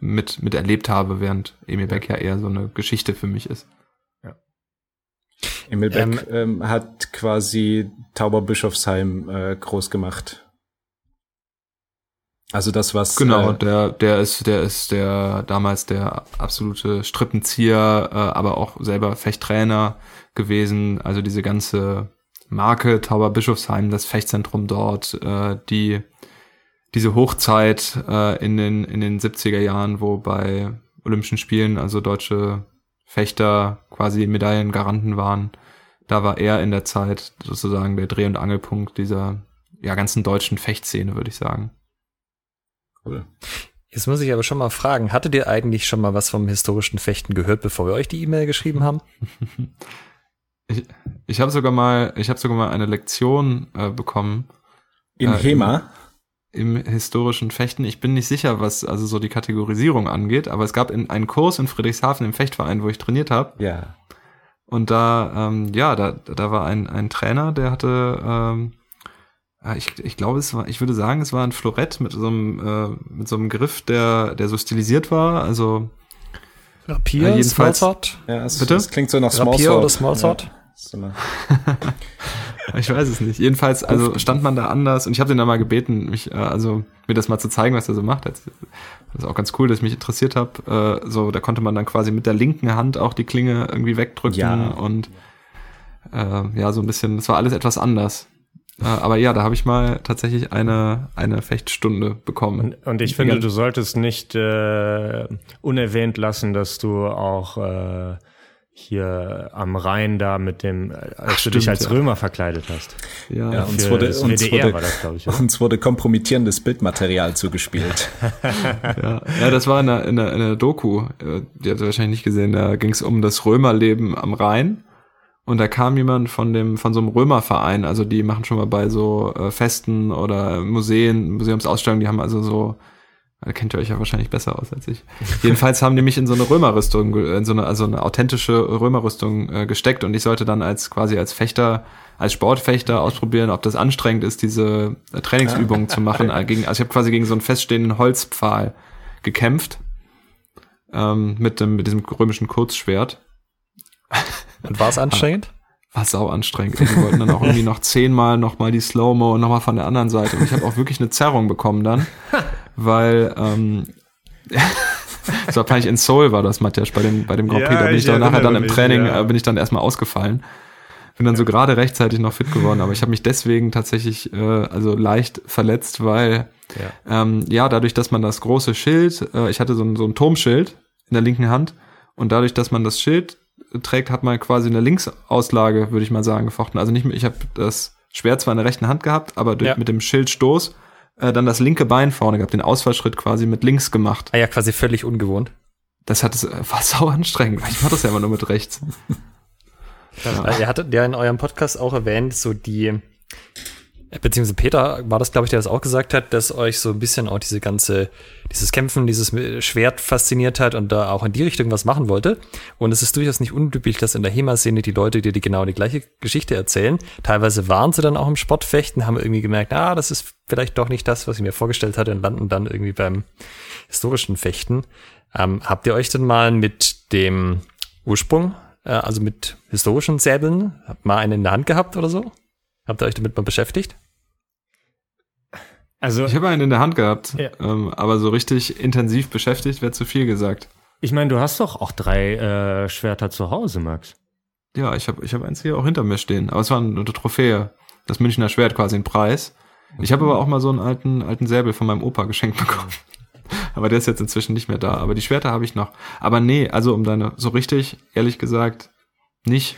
mit, mit erlebt habe, während Emil Beck ja eher so eine Geschichte für mich ist. Emil Beck ähm, ähm, hat quasi Tauberbischofsheim äh, groß gemacht. Also das was genau äh, der der ist der ist der damals der absolute Strippenzieher, äh, aber auch selber Fechttrainer gewesen. Also diese ganze Marke Tauberbischofsheim, das Fechtzentrum dort, äh, die diese Hochzeit äh, in den in den 70er Jahren, wo bei Olympischen Spielen also deutsche Fechter quasi Medaillengaranten waren. Da war er in der Zeit sozusagen der Dreh- und Angelpunkt dieser ja, ganzen deutschen Fechtszene, würde ich sagen. Cool. Jetzt muss ich aber schon mal fragen, hattet ihr eigentlich schon mal was vom historischen Fechten gehört, bevor wir euch die E-Mail geschrieben haben? ich ich habe sogar mal, ich habe sogar mal eine Lektion äh, bekommen. In äh, HEMA? im historischen Fechten. Ich bin nicht sicher, was also so die Kategorisierung angeht, aber es gab in, einen Kurs in Friedrichshafen im Fechtverein, wo ich trainiert habe. Ja. Und da, ähm, ja, da, da war ein, ein Trainer, der hatte, ähm, ich, ich glaube, es war, ich würde sagen, es war ein Florett mit so einem, äh, mit so einem Griff, der, der so stilisiert war. Also Rapier, äh, jedenfalls. Smallsword? Ja, es, Bitte? es klingt so nach Smallsword. Rapier oder Smallsword? Ja. ich weiß es nicht. Jedenfalls, also stand man da anders und ich habe den da mal gebeten, mich, äh, also mir das mal zu zeigen, was er so macht. Das ist auch ganz cool, dass ich mich interessiert habe. Äh, so, da konnte man dann quasi mit der linken Hand auch die Klinge irgendwie wegdrücken ja. und äh, ja, so ein bisschen, das war alles etwas anders. Äh, aber ja, da habe ich mal tatsächlich eine, eine Fechtstunde bekommen. Und, und ich finde, du solltest nicht äh, unerwähnt lassen, dass du auch äh, hier am Rhein da mit dem, als Ach, du stimmt, dich als ja. Römer verkleidet hast. Ja, ja uns, wurde, uns, wurde, war das, ich, uns wurde kompromittierendes Bildmaterial zugespielt. ja, ja, das war in einer, in einer, in einer Doku, äh, die habt ihr wahrscheinlich nicht gesehen, da ging es um das Römerleben am Rhein. Und da kam jemand von dem, von so einem Römerverein, also die machen schon mal bei so äh, Festen oder Museen, Museumsausstellungen, die haben also so Da kennt ihr euch ja wahrscheinlich besser aus als ich. Jedenfalls haben die mich in so eine Römerrüstung, in so eine, also eine authentische Römerrüstung äh, gesteckt und ich sollte dann als quasi als Fechter, als Sportfechter ausprobieren, ob das anstrengend ist, diese äh, Trainingsübungen zu machen. Äh, gegen, also ich habe quasi gegen so einen feststehenden Holzpfahl gekämpft ähm, mit, dem, mit diesem römischen Kurzschwert. Und war es anstrengend? war sau anstrengend. Und wir wollten dann auch irgendwie noch zehnmal nochmal die Slow-Mo und nochmal von der anderen Seite. Und ich habe auch wirklich eine Zerrung bekommen dann, weil ähm, so peinlich in Seoul war das, Matthias, bei dem, bei dem Grand Prix. Ja, da bin ich, ich dann nachher dann im mich, Training, ja. äh, bin ich dann erstmal ausgefallen. Bin dann so gerade rechtzeitig noch fit geworden, aber ich habe mich deswegen tatsächlich äh, also leicht verletzt, weil ja. Ähm, ja, dadurch, dass man das große Schild, äh, ich hatte so ein, so ein Turmschild in der linken Hand und dadurch, dass man das Schild trägt, hat man quasi eine Linksauslage, würde ich mal sagen, gefochten. Also nicht, ich habe das Schwert zwar in der rechten Hand gehabt, aber durch, ja. mit dem Schildstoß äh, dann das linke Bein vorne gehabt, den Ausfallschritt quasi mit links gemacht. Ah ja, quasi völlig ungewohnt. Das hat es, äh, war sau anstrengend. Ich mache das ja immer nur mit rechts. ja. Ihr hattet ja in eurem Podcast auch erwähnt, so die beziehungsweise Peter war das, glaube ich, der das auch gesagt hat, dass euch so ein bisschen auch diese ganze, dieses Kämpfen, dieses Schwert fasziniert hat und da auch in die Richtung was machen wollte. Und es ist durchaus nicht unüblich, dass in der HEMA-Szene die Leute dir die genau die gleiche Geschichte erzählen. Teilweise waren sie dann auch im Sportfechten, haben irgendwie gemerkt, ah, das ist vielleicht doch nicht das, was ich mir vorgestellt hatte und landen dann irgendwie beim historischen Fechten. Ähm, habt ihr euch denn mal mit dem Ursprung, äh, also mit historischen Säbeln, mal einen in der Hand gehabt oder so? Habt ihr euch damit mal beschäftigt? Also, ich habe einen in der Hand gehabt, ja. ähm, aber so richtig intensiv beschäftigt wäre zu viel gesagt. Ich meine, du hast doch auch drei äh, Schwerter zu Hause, Max. Ja, ich habe ich hab eins hier auch hinter mir stehen, aber es war eine Trophäe. Das Münchner Schwert quasi ein Preis. Ich habe aber auch mal so einen alten, alten Säbel von meinem Opa geschenkt bekommen. aber der ist jetzt inzwischen nicht mehr da. Aber die Schwerter habe ich noch. Aber nee, also um deine, so richtig, ehrlich gesagt, nicht.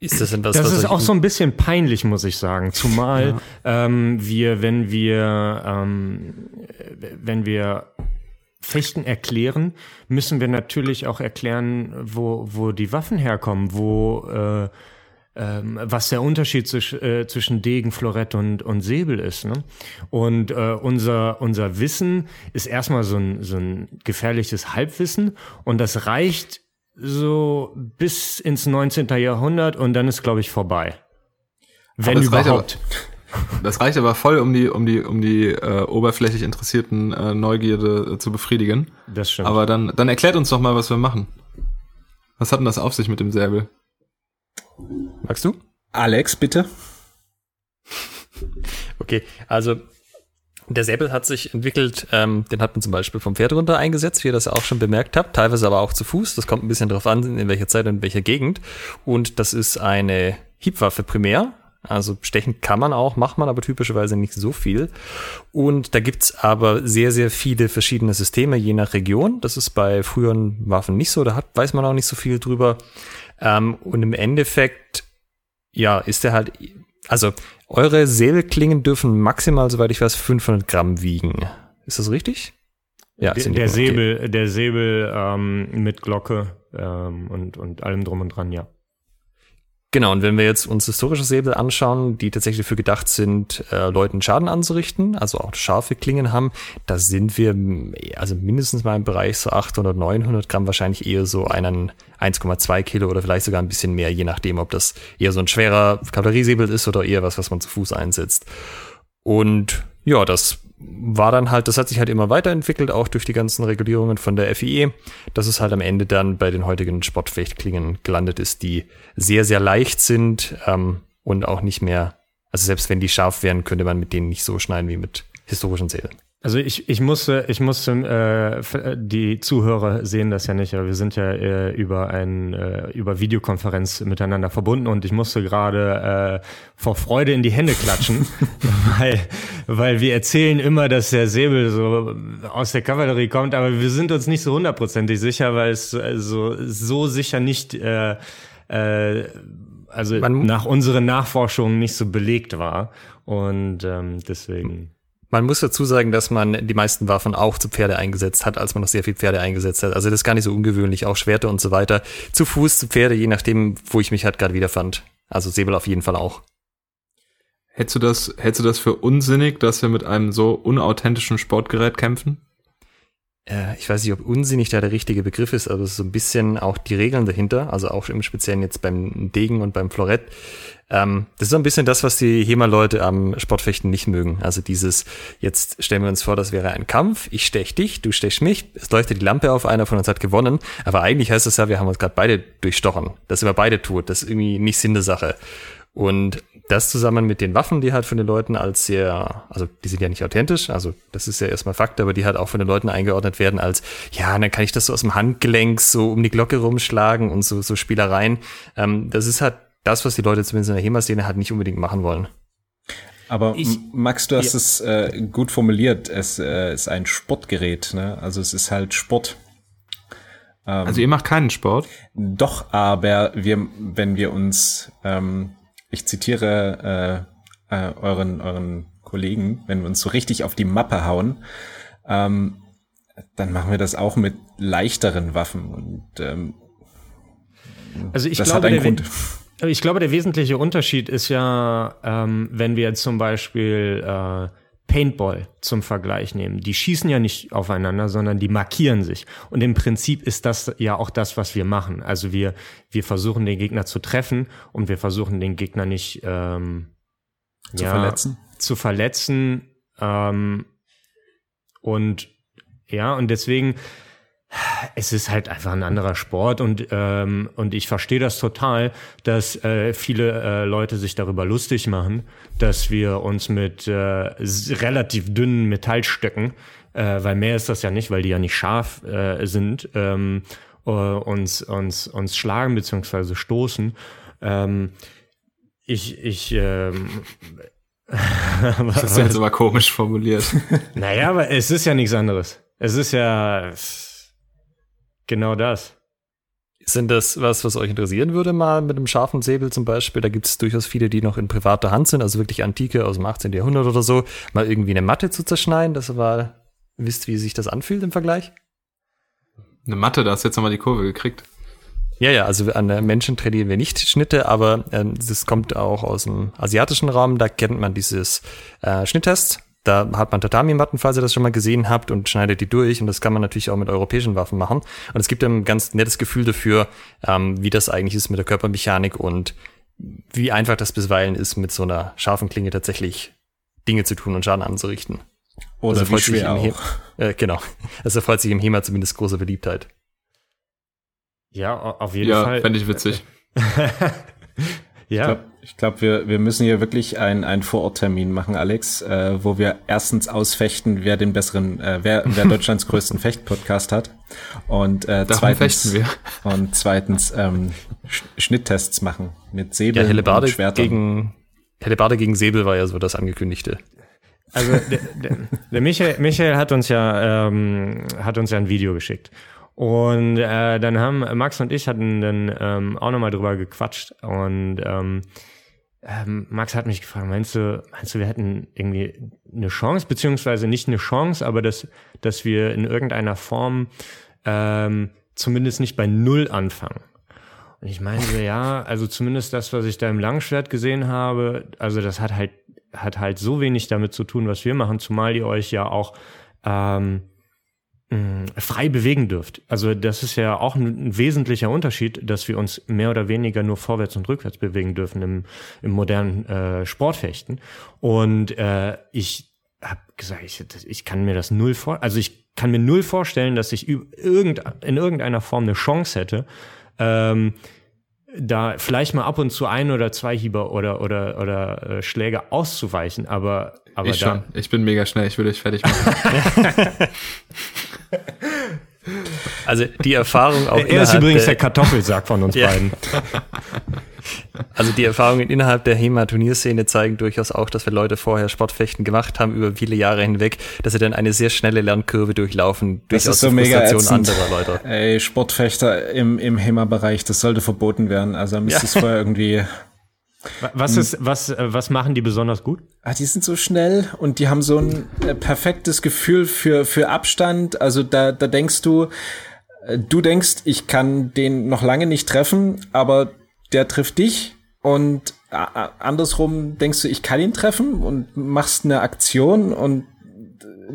Ist das denn was? Das ist auch so ein bisschen peinlich, muss ich sagen. Zumal ja. ähm, wir, wenn wir, ähm, wenn wir Fechten erklären, müssen wir natürlich auch erklären, wo, wo die Waffen herkommen, wo äh, ähm, was der Unterschied zwisch, äh, zwischen Degen, Florett und, und Säbel ist. Ne? Und äh, unser, unser Wissen ist erstmal so ein, so ein gefährliches Halbwissen und das reicht so bis ins 19. Jahrhundert und dann ist, glaube ich, vorbei. Wenn überhaupt. Aber, das reicht aber voll, um die, um die, um die äh, oberflächlich interessierten äh, Neugierde äh, zu befriedigen. Das stimmt. Aber dann, dann erklärt uns doch mal, was wir machen. Was hat denn das auf sich mit dem Säbel? Magst du? Alex, bitte. okay, also der Säbel hat sich entwickelt, ähm, den hat man zum Beispiel vom Pferd runter eingesetzt, wie ihr das auch schon bemerkt habt, teilweise aber auch zu Fuß. Das kommt ein bisschen drauf an, in welcher Zeit und in welcher Gegend. Und das ist eine Hiebwaffe primär. Also stechen kann man auch, macht man aber typischerweise nicht so viel. Und da gibt's aber sehr, sehr viele verschiedene Systeme, je nach Region. Das ist bei früheren Waffen nicht so, da hat, weiß man auch nicht so viel drüber. Ähm, und im Endeffekt, ja, ist der halt, also eure Säbelklingen dürfen maximal, soweit ich weiß, 500 Gramm wiegen. Ist das richtig? Ja, der, der Säbel, der Säbel ähm, mit Glocke ähm, und, und allem drum und dran, ja. Genau, und wenn wir jetzt uns historische Säbel anschauen, die tatsächlich dafür gedacht sind, äh, Leuten Schaden anzurichten, also auch scharfe Klingen haben, da sind wir also mindestens mal im Bereich so 800, 900 Gramm, wahrscheinlich eher so einen 1,2 Kilo oder vielleicht sogar ein bisschen mehr, je nachdem, ob das eher so ein schwerer Kavalleriesäbel ist oder eher was, was man zu Fuß einsetzt. Und ja, das war dann halt, das hat sich halt immer weiterentwickelt, auch durch die ganzen Regulierungen von der FIE, dass es halt am Ende dann bei den heutigen Sportfechtklingen gelandet ist, die sehr, sehr leicht sind ähm, und auch nicht mehr, also selbst wenn die scharf wären, könnte man mit denen nicht so schneiden wie mit historischen Säbeln. Also ich, ich musste, ich musste, äh, die Zuhörer sehen das ja nicht, aber wir sind ja äh, über ein, äh, über Videokonferenz miteinander verbunden und ich musste gerade äh, vor Freude in die Hände klatschen, weil, weil wir erzählen immer, dass der Säbel so aus der Kavallerie kommt, aber wir sind uns nicht so hundertprozentig sicher, weil es so, so sicher nicht, äh, äh, also Man, nach unseren Nachforschungen nicht so belegt war und ähm, deswegen. Man muss dazu sagen, dass man die meisten Waffen auch zu Pferde eingesetzt hat, als man noch sehr viel Pferde eingesetzt hat. Also das ist gar nicht so ungewöhnlich, auch Schwerte und so weiter. Zu Fuß, zu Pferde, je nachdem, wo ich mich halt gerade wieder fand. Also Säbel auf jeden Fall auch. Hättest du das, hättest du das für unsinnig, dass wir mit einem so unauthentischen Sportgerät kämpfen? Äh, ich weiß nicht, ob unsinnig da der richtige Begriff ist, aber so ein bisschen auch die Regeln dahinter, also auch im Speziellen jetzt beim Degen und beim Florett. Ähm, das ist so ein bisschen das, was die HEMA-Leute am Sportfechten nicht mögen. Also dieses, jetzt stellen wir uns vor, das wäre ein Kampf, ich stech dich, du stechst mich, es leuchtet die Lampe auf, einer von uns hat gewonnen, aber eigentlich heißt das ja, wir haben uns gerade beide durchstochen. Das sind wir beide tot, das ist irgendwie nicht Sinn der Sache. Und das zusammen mit den Waffen, die halt von den Leuten als sehr, also die sind ja nicht authentisch, also das ist ja erstmal Fakt, aber die halt auch von den Leuten eingeordnet werden als, ja, dann kann ich das so aus dem Handgelenk so um die Glocke rumschlagen und so, so Spielereien. Ähm, das ist halt das, was die Leute zumindest in der HEMA-Szene halt nicht unbedingt machen wollen. Aber ich, Max, du hast ja. es äh, gut formuliert. Es äh, ist ein Sportgerät, ne? Also es ist halt Sport. Ähm, also ihr macht keinen Sport? Doch, aber wir, wenn wir uns ähm, ich zitiere äh, äh, euren, euren Kollegen, wenn wir uns so richtig auf die Mappe hauen, ähm, dann machen wir das auch mit leichteren Waffen. Und ähm, also ich das glaube, hat einen Grund. Ich glaube, der wesentliche Unterschied ist ja, ähm, wenn wir jetzt zum Beispiel äh, Paintball zum Vergleich nehmen. Die schießen ja nicht aufeinander, sondern die markieren sich. Und im Prinzip ist das ja auch das, was wir machen. Also wir, wir versuchen den Gegner zu treffen und wir versuchen den Gegner nicht ähm, zu ja, verletzen. Zu verletzen. Ähm, und ja, und deswegen es ist halt einfach ein anderer Sport und ähm, und ich verstehe das total, dass äh, viele äh, Leute sich darüber lustig machen, dass wir uns mit äh, relativ dünnen Metallstöcken, äh, weil mehr ist das ja nicht, weil die ja nicht scharf äh, sind, ähm, äh, uns uns uns schlagen beziehungsweise stoßen. Ähm, ich ich ähm, das ist jetzt aber komisch formuliert. Naja, aber es ist ja nichts anderes. Es ist ja Genau das. Sind das was, was euch interessieren würde, mal mit einem scharfen Säbel zum Beispiel? Da gibt es durchaus viele, die noch in privater Hand sind, also wirklich Antike aus dem 18. Jahrhundert oder so, mal irgendwie eine Matte zu zerschneiden, dass ihr mal wisst, wie sich das anfühlt im Vergleich? Eine Matte, da hast du jetzt nochmal die Kurve gekriegt. Ja, ja, also an Menschen trainieren wir nicht Schnitte, aber ähm, das kommt auch aus dem asiatischen Raum, da kennt man dieses äh, Schnitttest da hat man Tatami-Matten, falls ihr das schon mal gesehen habt, und schneidet die durch. Und das kann man natürlich auch mit europäischen Waffen machen. Und es gibt ein ganz nettes Gefühl dafür, ähm, wie das eigentlich ist mit der Körpermechanik und wie einfach das bisweilen ist, mit so einer scharfen Klinge tatsächlich Dinge zu tun und Schaden anzurichten. Oder also wie schwer auch. Äh, genau. Das erfreut sich im HEMA zumindest große Beliebtheit. Ja, auf jeden ja, Fall. Ja, fände ich witzig. Ja. Ich glaube, glaub, wir, wir müssen hier wirklich einen, einen Vororttermin machen, Alex, äh, wo wir erstens ausfechten, wer den besseren, äh, wer, wer Deutschlands größten Fechtpodcast hat. Und äh, zweitens, und zweitens ähm, Schnitttests machen mit Säbel ja, und Schwertern. Gegen, Hellebarde gegen Säbel war ja so das Angekündigte. Also der, der, der Michael, Michael hat uns ja ähm, hat uns ja ein Video geschickt und äh, dann haben Max und ich hatten dann ähm, auch nochmal drüber gequatscht und ähm, ähm, Max hat mich gefragt, meinst du, meinst du, wir hätten irgendwie eine Chance, beziehungsweise nicht eine Chance, aber dass, dass wir in irgendeiner Form ähm, zumindest nicht bei Null anfangen. Und ich meinte, ja, also zumindest das, was ich da im Langschwert gesehen habe, also das hat halt, hat halt so wenig damit zu tun, was wir machen, zumal ihr euch ja auch ähm, frei bewegen dürft. Also das ist ja auch ein, wesentlicher Unterschied, dass wir uns mehr oder weniger nur vorwärts und rückwärts bewegen dürfen im, im modernen äh, Sportfechten. Und äh, ich habe gesagt, ich, ich kann mir das null vor, also ich kann mir null vorstellen, dass ich irgend, in irgendeiner Form eine Chance hätte, ähm, da vielleicht mal ab und zu ein oder zwei Hieber oder oder oder äh, Schläge auszuweichen, aber aber ich schon. Ich bin mega schnell. Ich will euch fertig machen. also die Erfahrung auch. Er ist übrigens der, der Kartoffelsack von uns ja. beiden. Also die Erfahrungen innerhalb der HEMA-Turnierszene zeigen durchaus auch, dass wir Leute vorher Sportfechten gemacht haben über viele Jahre hinweg, dass sie dann eine sehr schnelle Lernkurve durchlaufen. Das ist so mega anderer Leute. Ey, Sportfechter im, im HEMA-Bereich, das sollte verboten werden. Also müsste ja. es vorher irgendwie was ist, was, äh, was machen die besonders gut? Ah, die sind so schnell und die haben so ein äh, perfektes Gefühl für, für Abstand. Also da, da denkst du, äh, du denkst, ich kann den noch lange nicht treffen, aber der trifft dich und andersrum denkst du, ich kann ihn treffen und machst eine Aktion und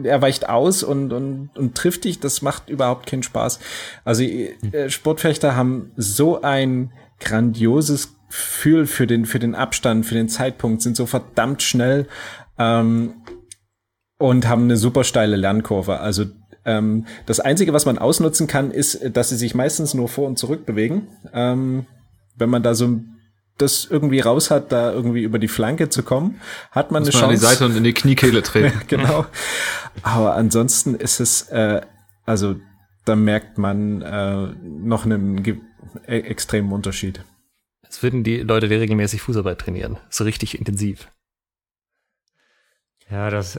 er weicht aus und, und, und trifft dich, das macht überhaupt keinen Spaß. Also äh, Sportfechter haben so ein grandioses Gefühl für den, für den Abstand, für den Zeitpunkt, sind so verdammt schnell ähm, und haben eine super steile Lernkurve. Also ähm, das Einzige, was man ausnutzen kann, ist, dass sie sich meistens nur vor und zurück bewegen. Ähm, wenn man da so das irgendwie raus hat, da irgendwie über die Flanke zu kommen, hat man Muss eine man Chance. an die Seite und in die Kniekehle treten. genau. Aber ansonsten ist es, äh, also da merkt man äh, noch einen e extremen Unterschied. Das würden die Leute, die regelmäßig Fußarbeit trainieren. So richtig intensiv. Ja, das,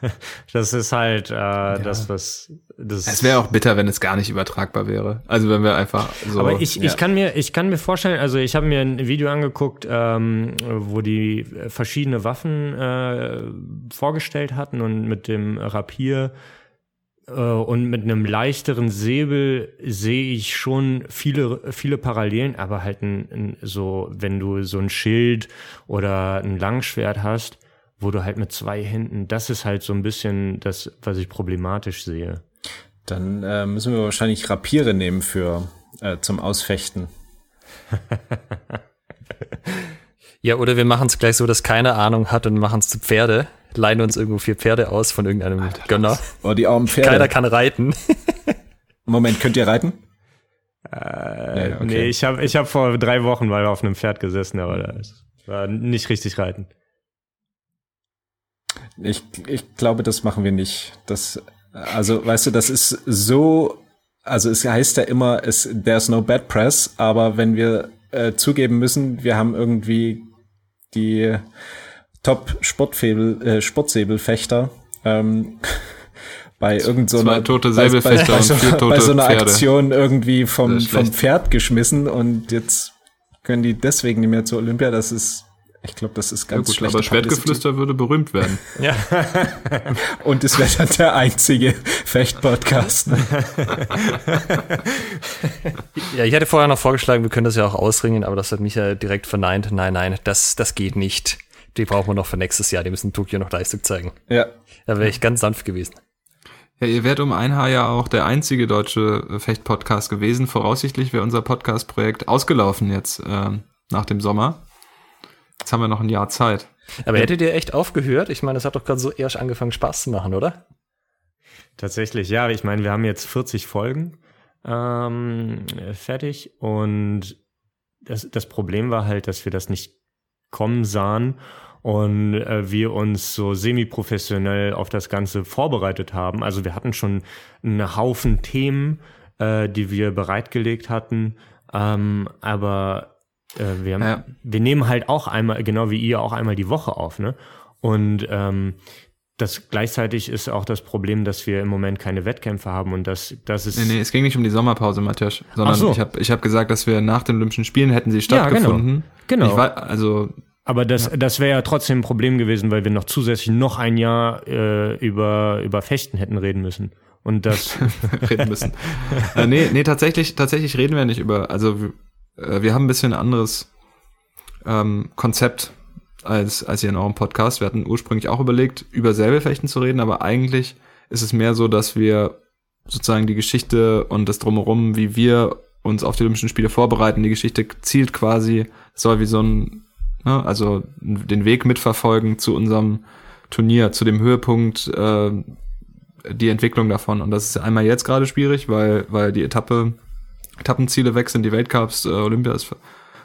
das ist halt äh, das, was das. Es wäre auch bitter, wenn es gar nicht übertragbar wäre. Also wenn wir einfach so. Aber ich, ja. ich kann mir, ich kann mir vorstellen, also ich habe mir ein Video angeguckt, ähm, wo die verschiedene Waffen äh, vorgestellt hatten und mit dem Rapier und mit einem leichteren Säbel sehe ich schon viele, viele Parallelen, aber halt ein, ein, so, wenn du so ein Schild oder ein Langschwert hast, wo du halt mit zwei Händen, das ist halt so ein bisschen das, was ich problematisch sehe. Dann äh, müssen wir wahrscheinlich Rapiere nehmen für äh, zum Ausfechten. Ja, oder wir machen es gleich so, dass keine Ahnung hat und machen es zu Pferde. Leihen uns irgendwo vier Pferde aus von irgendeinem Gönner. Oh, die armen Pferde. Keiner kann reiten. Moment, könnt ihr reiten? Äh, Ja, okay. Nee, ich habe ich hab vor drei Wochen mal auf einem Pferd gesessen, aber das war nicht richtig reiten. Ich, ich glaube, das machen wir nicht. Das, also, weißt du, das ist so, also es heißt ja immer, es, there's no bad press, aber wenn wir äh, zugeben müssen, wir haben irgendwie die Top Sportfebel, äh, Sportsäbelfechter, ähm, bei irgend so tote bei, bei, Säbelfechter bei, und so, vier bei so einer Pferde. Aktion irgendwie vom, vom. Pferd geschmissen und jetzt können die deswegen nicht mehr zur Olympia. Das ist, ich glaube, das ist ja ganz gut, schlecht. aber Schwertgeflüster würde berühmt werden. Ja. Und es wäre dann der einzige Fecht-Podcast. ja, ich hatte vorher noch vorgeschlagen, wir können das ja auch ausringen, aber das hat Micha direkt verneint. Nein, nein, das, das geht nicht. Die brauchen wir noch für nächstes Jahr. Die müssen in Tokio noch Leistung zeigen. ja. Da wäre ich ganz sanft gewesen. Ja, ihr wärt um ein Haar ja auch der einzige deutsche äh, Fecht-Podcast gewesen. Voraussichtlich wäre unser Podcast-Projekt ausgelaufen jetzt ähm, nach dem Sommer. Jetzt haben wir noch ein Jahr Zeit. Aber hättet ihr echt aufgehört? Ich meine, es hat doch gerade so erst angefangen, Spaß zu machen, oder? Tatsächlich, ja. Ich meine, wir haben jetzt 40 Folgen ähm, fertig und das, das Problem war halt, dass wir das nicht kommen sahen und äh, wir uns so semi-professionell auf das Ganze vorbereitet haben. Also wir hatten schon einen Haufen Themen, äh, die wir bereitgelegt hatten, ähm, aber äh, wir, haben, Ja. wir nehmen halt auch einmal, genau wie ihr, auch einmal die Woche auf, ne? Und ähm, das gleichzeitig ist auch das Problem, dass wir im Moment keine Wettkämpfe haben und das, das ist Nee, nee, es ging nicht um die Sommerpause, Matthias, sondern so. ich habe ich hab gesagt, dass wir nach den Olympischen Spielen hätten sie stattgefunden. Genau. Ich war, also Aber das, das wäre ja trotzdem ein Problem gewesen, weil wir noch zusätzlich noch ein Jahr äh, über, über Fechten hätten reden müssen. Und das, reden müssen. äh, nee, nee, tatsächlich, tatsächlich reden wir nicht über, also wir- äh, wir haben ein bisschen ein anderes ähm, Konzept als, als ihr in eurem Podcast. Wir hatten ursprünglich auch überlegt, über Säbelfechten zu reden, aber eigentlich ist es mehr so, dass wir sozusagen die Geschichte und das Drumherum, wie wir uns auf die Olympischen Spiele vorbereiten, die Geschichte zielt quasi, soll wie so ein, ne, also den Weg mitverfolgen zu unserem Turnier, zu dem Höhepunkt, äh, die Entwicklung davon. Und das ist einmal jetzt gerade schwierig, weil, weil die Etappe, Etappenziele weg sind, die Weltcups, äh, Olympia ist ver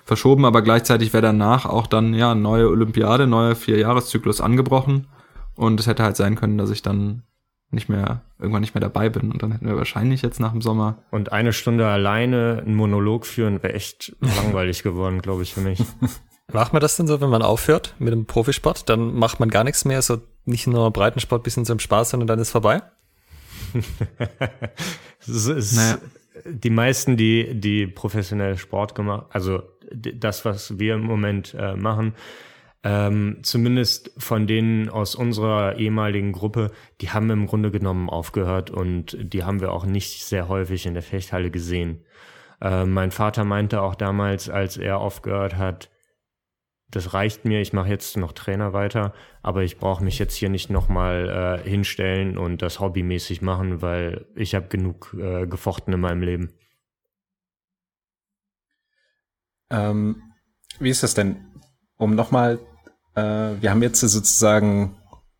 verschoben, aber gleichzeitig wäre danach auch dann ja eine neue Olympiade, neuer Vierjahreszyklus angebrochen. Und es hätte halt sein können, dass ich dann nicht mehr, irgendwann nicht mehr dabei bin. Und dann hätten wir wahrscheinlich jetzt nach dem Sommer. und eine Stunde alleine einen Monolog führen wäre echt langweilig geworden, glaube ich, für mich. Macht man das denn so, wenn man aufhört mit dem Profisport? Dann macht man gar nichts mehr, so nicht nur Breitensport bis hin zum Spaß, sondern dann ist vorbei? Es ist, Naja. Die meisten, die, die professionell Sport gemacht, also das, was wir im Moment äh, machen, ähm, zumindest von denen aus unserer ehemaligen Gruppe, die haben im Grunde genommen aufgehört und die haben wir auch nicht sehr häufig in der Fechthalle gesehen. Äh, mein Vater meinte auch damals, als er aufgehört hat, das reicht mir, ich mache jetzt noch Trainer weiter, aber ich brauche mich jetzt hier nicht nochmal äh, hinstellen und das hobbymäßig machen, weil ich habe genug äh, gefochten in meinem Leben. Ähm, wie ist das denn? Um nochmal, äh, wir haben jetzt sozusagen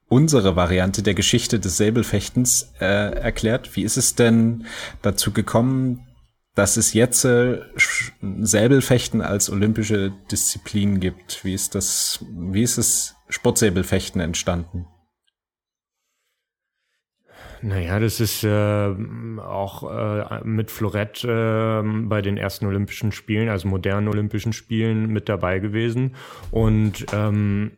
unsere Variante der Geschichte des Säbelfechtens äh, erklärt. Wie ist es denn dazu gekommen, dass es jetzt äh, Säbelfechten als olympische Disziplin gibt? Wie ist das, wie ist das Sportsäbelfechten entstanden? Naja, das ist äh, auch äh, mit Florett äh, bei den ersten Olympischen Spielen, also modernen Olympischen Spielen, mit dabei gewesen. Und ähm,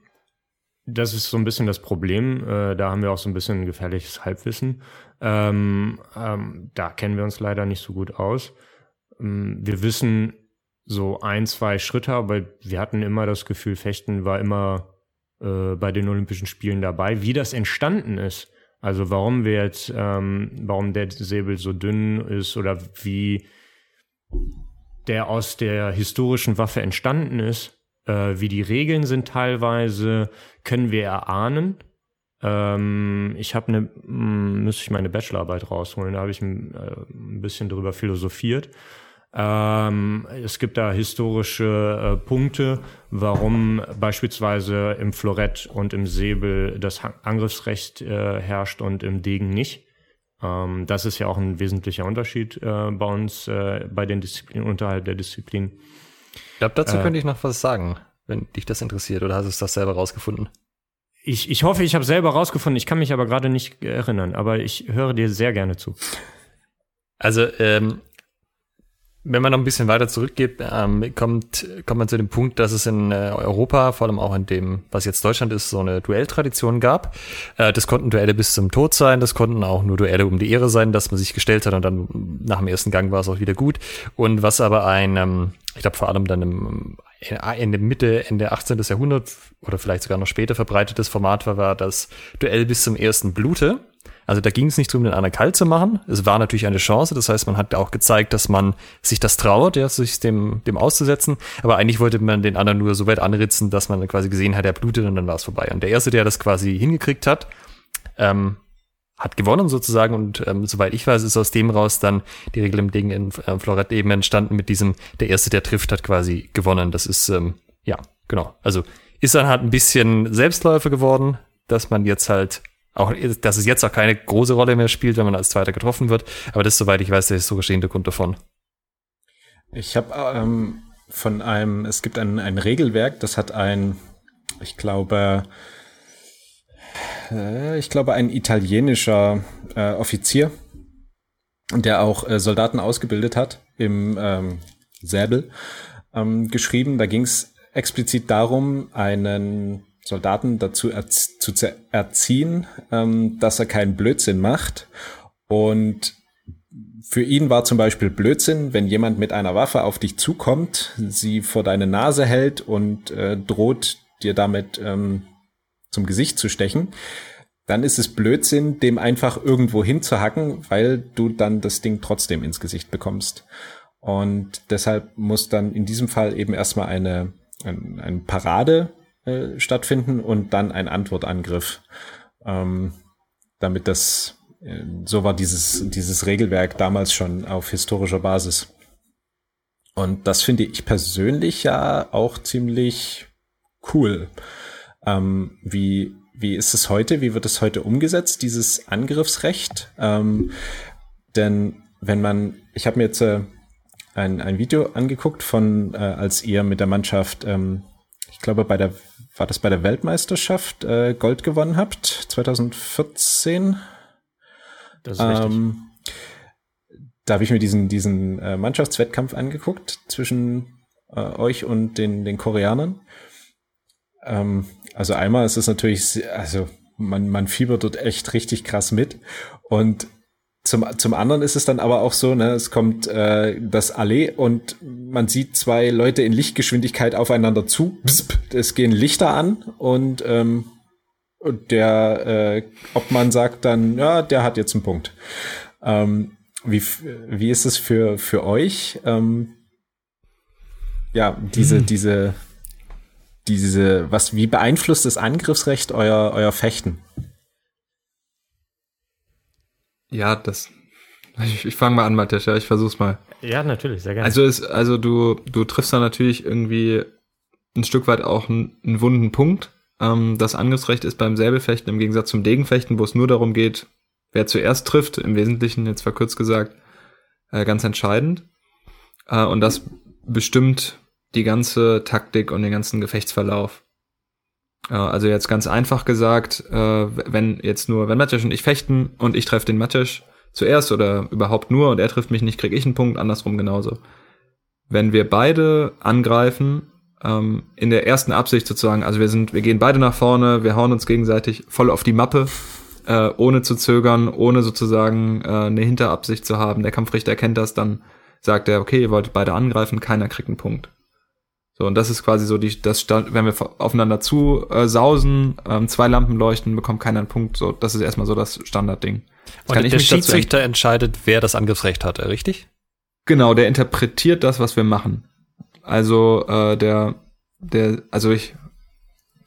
das ist so ein bisschen das Problem. Äh, da haben wir auch so ein bisschen gefährliches Halbwissen. Ähm, ähm, da kennen wir uns leider nicht so gut aus. Ähm, wir wissen so ein, zwei Schritte, aber wir hatten immer das Gefühl, Fechten war immer äh, bei den Olympischen Spielen dabei. Wie das entstanden ist, also warum wir jetzt, ähm, warum der Säbel so dünn ist oder wie der aus der historischen Waffe entstanden ist, äh, wie die Regeln sind teilweise, können wir erahnen. Ähm, ich habe eine, hm, müsste ich meine Bachelorarbeit rausholen, da habe ich äh, ein bisschen drüber philosophiert. Ähm, es gibt da historische äh, Punkte, warum beispielsweise im Florett und im Säbel das Angriffsrecht äh, herrscht und im Degen nicht. Ähm, das ist ja auch ein wesentlicher Unterschied äh, bei uns, äh, bei den Disziplinen, unterhalb der Disziplin. Ich glaube, dazu äh, könnte ich noch was sagen, wenn dich das interessiert, oder hast du es das selber rausgefunden? Ich, ich hoffe, ich habe selber rausgefunden. Ich kann mich aber gerade nicht erinnern, aber ich höre dir sehr gerne zu. Also, ähm, wenn man noch ein bisschen weiter zurückgeht, ähm, kommt, kommt man zu dem Punkt, dass es in äh, Europa, vor allem auch in dem, was jetzt Deutschland ist, so eine Duelltradition gab. Äh, das konnten Duelle bis zum Tod sein, das konnten auch nur Duelle um die Ehre sein, dass man sich gestellt hat und dann nach dem ersten Gang war es auch wieder gut. Und was aber ein, ähm, ich glaube vor allem dann im in der Mitte, Ende 18. Jahrhundert oder vielleicht sogar noch später verbreitetes Format war, war das Duell bis zum ersten Blute. Also da ging es nicht darum, den anderen kalt zu machen. Es war natürlich eine Chance. Das heißt, man hat auch gezeigt, dass man sich das traut, ja, sich dem, dem auszusetzen. Aber eigentlich wollte man den anderen nur so weit anritzen, dass man quasi gesehen hat, er blutet und dann war es vorbei. Und der Erste, der das quasi hingekriegt hat, ähm, hat gewonnen sozusagen und ähm, soweit ich weiß, ist aus dem raus dann die Regel im Ding in äh, Florett eben entstanden mit diesem, der Erste, der trifft, hat quasi gewonnen. Das ist, ähm, ja, genau. Also ist dann halt ein bisschen Selbstläufer geworden, dass man jetzt halt auch, dass es jetzt auch keine große Rolle mehr spielt, wenn man als Zweiter getroffen wird. Aber das soweit ich weiß, der historische Hintergrund davon. Ich habe ähm, von einem, es gibt ein, ein Regelwerk, das hat ein, ich glaube, äh, ich glaube, ein italienischer äh, Offizier, der auch äh, Soldaten ausgebildet hat im ähm, Säbel, ähm, geschrieben. Da ging es explizit darum, einen Soldaten dazu erz zu erziehen, ähm, dass er keinen Blödsinn macht. Und für ihn war zum Beispiel Blödsinn, wenn jemand mit einer Waffe auf dich zukommt, sie vor deine Nase hält und äh, droht dir damit ähm, zum Gesicht zu stechen, dann ist es Blödsinn, dem einfach irgendwo hinzuhacken, weil du dann das Ding trotzdem ins Gesicht bekommst. Und deshalb muss dann in diesem Fall eben erstmal eine, ein, eine Parade äh, stattfinden und dann ein Antwortangriff. Ähm, damit das, äh, so war dieses, dieses Regelwerk damals schon auf historischer Basis. Und das finde ich persönlich ja auch ziemlich cool. Ähm, wie, wie ist es heute? Wie wird es heute umgesetzt, dieses Angriffsrecht? Ähm, denn wenn man, ich habe mir jetzt äh, ein, ein Video angeguckt von, äh, als ihr mit der Mannschaft, ähm, ich glaube bei der war das bei der Weltmeisterschaft äh, Gold gewonnen habt, 2014. Das ist richtig. Ähm, da habe ich mir diesen, diesen äh, Mannschaftswettkampf angeguckt zwischen äh, euch und den, den Koreanern. Ähm, also einmal ist es natürlich, also man, man fiebert dort echt richtig krass mit. Und zum, zum anderen ist es dann aber auch so, ne, es kommt äh, das Allee und man sieht zwei Leute in Lichtgeschwindigkeit aufeinander zu. Bzp, es gehen Lichter an und, ähm, der äh, Obmann sagt dann, ja, der hat jetzt einen Punkt. Ähm, wie, wie ist es für, für euch? Ähm, ja, diese, hm. diese diese, was, wie beeinflusst das Angriffsrecht euer, euer Fechten? Ja, das. Ich, ich fange mal an, Matthias, ja, ich versuch's mal. Ja, natürlich, sehr gerne. Also ist, also du, du triffst da natürlich irgendwie ein Stück weit auch einen, einen wunden Punkt. Ähm, das Angriffsrecht ist beim Säbelfechten im Gegensatz zum Degenfechten, wo es nur darum geht, wer zuerst trifft, im Wesentlichen, jetzt verkürzt gesagt, äh, ganz entscheidend. Äh, und das bestimmt die ganze Taktik und den ganzen Gefechtsverlauf. Äh, also jetzt ganz einfach gesagt, äh, wenn jetzt nur, wenn Matjasch und ich fechten und ich treffe den Matjasch zuerst oder überhaupt nur und er trifft mich nicht, kriege ich einen Punkt, andersrum genauso. Wenn wir beide angreifen, ähm, in der ersten Absicht sozusagen, also wir sind, wir gehen beide nach vorne, wir hauen uns gegenseitig voll auf die Mappe, äh, ohne zu zögern, ohne sozusagen eine Hinterabsicht zu haben. Der Kampfrichter erkennt das, dann sagt er, okay, ihr wolltet beide angreifen, keiner kriegt einen Punkt. So, und das ist quasi so die, das Stand, wenn wir aufeinander zu äh, sausen, ähm, zwei Lampen leuchten, bekommt keiner einen Punkt. So, das ist erstmal so das Standardding. Und kann der Schiedsrichter entscheidet, wer das Angriffsrecht hat, richtig? Genau, der interpretiert das, was wir machen. Also äh, der, der, also ich,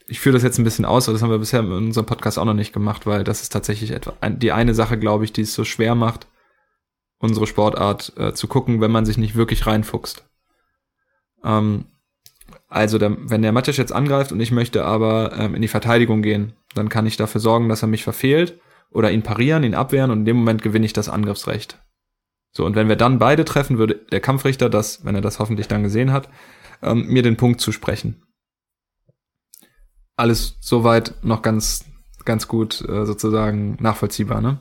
ich führe das jetzt ein bisschen aus, aber das haben wir bisher in unserem Podcast auch noch nicht gemacht, weil das ist tatsächlich etwa die eine Sache, glaube ich, die es so schwer macht, unsere Sportart äh, zu gucken, wenn man sich nicht wirklich reinfuchst. Ähm, also der, wenn der Matisch jetzt angreift und ich möchte aber ähm, in die Verteidigung gehen, dann kann ich dafür sorgen, dass er mich verfehlt oder ihn parieren, ihn abwehren und in dem Moment gewinne ich das Angriffsrecht. So, und wenn wir dann beide treffen, würde der Kampfrichter das, wenn er das hoffentlich dann gesehen hat, ähm, mir den Punkt zusprechen. Alles soweit noch ganz, ganz gut äh, sozusagen nachvollziehbar, ne?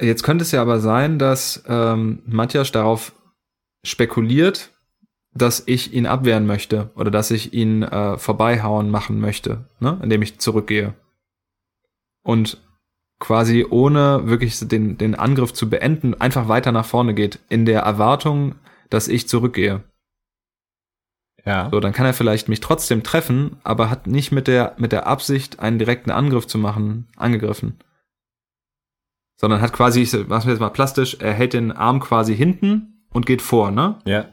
Jetzt könnte es ja aber sein, dass ähm, Matthias darauf spekuliert, dass ich ihn abwehren möchte oder dass ich ihn äh, vorbeihauen machen möchte, ne? indem ich zurückgehe. Und quasi ohne wirklich den, den Angriff zu beenden, einfach weiter nach vorne geht, in der Erwartung, dass ich zurückgehe. Ja. So, dann kann er vielleicht mich trotzdem treffen, aber hat nicht mit der, mit der Absicht, einen direkten Angriff zu machen, angegriffen. Sondern hat quasi, ich mach's mir jetzt mal plastisch, er hält den Arm quasi hinten und geht vor, ne? Ja.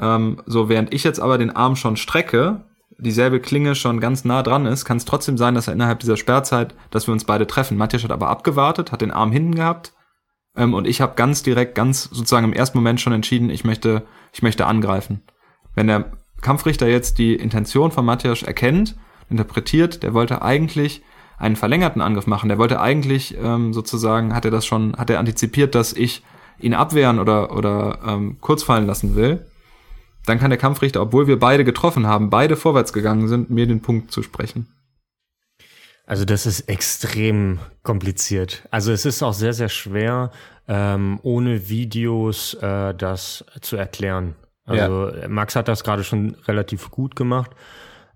Ähm, so, während ich jetzt aber den Arm schon strecke, dieselbe Klinge schon ganz nah dran ist, kann es trotzdem sein, dass er innerhalb dieser Sperrzeit, dass wir uns beide treffen. Matthias hat aber abgewartet, hat den Arm hinten gehabt ähm, und ich habe ganz direkt, ganz sozusagen im ersten Moment schon entschieden, ich möchte, ich möchte angreifen. Wenn der Kampfrichter jetzt die Intention von Matthias erkennt, interpretiert, der wollte eigentlich einen verlängerten Angriff machen. Der wollte eigentlich ähm, sozusagen, hat er das schon, hat er antizipiert, dass ich ihn abwehren oder, oder ähm, kurz fallen lassen will dann kann der Kampfrichter, obwohl wir beide getroffen haben, beide vorwärts gegangen sind, mir den Punkt zu sprechen. Also das ist extrem kompliziert. Also es ist auch sehr, sehr schwer, ähm, ohne Videos äh, das zu erklären. Also ja. Max hat das gerade schon relativ gut gemacht.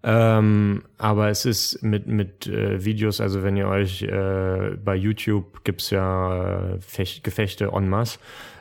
Ähm, aber es ist mit, mit äh, Videos, also wenn ihr euch äh, bei YouTube gibt's ja äh, Fech Gefechte en masse,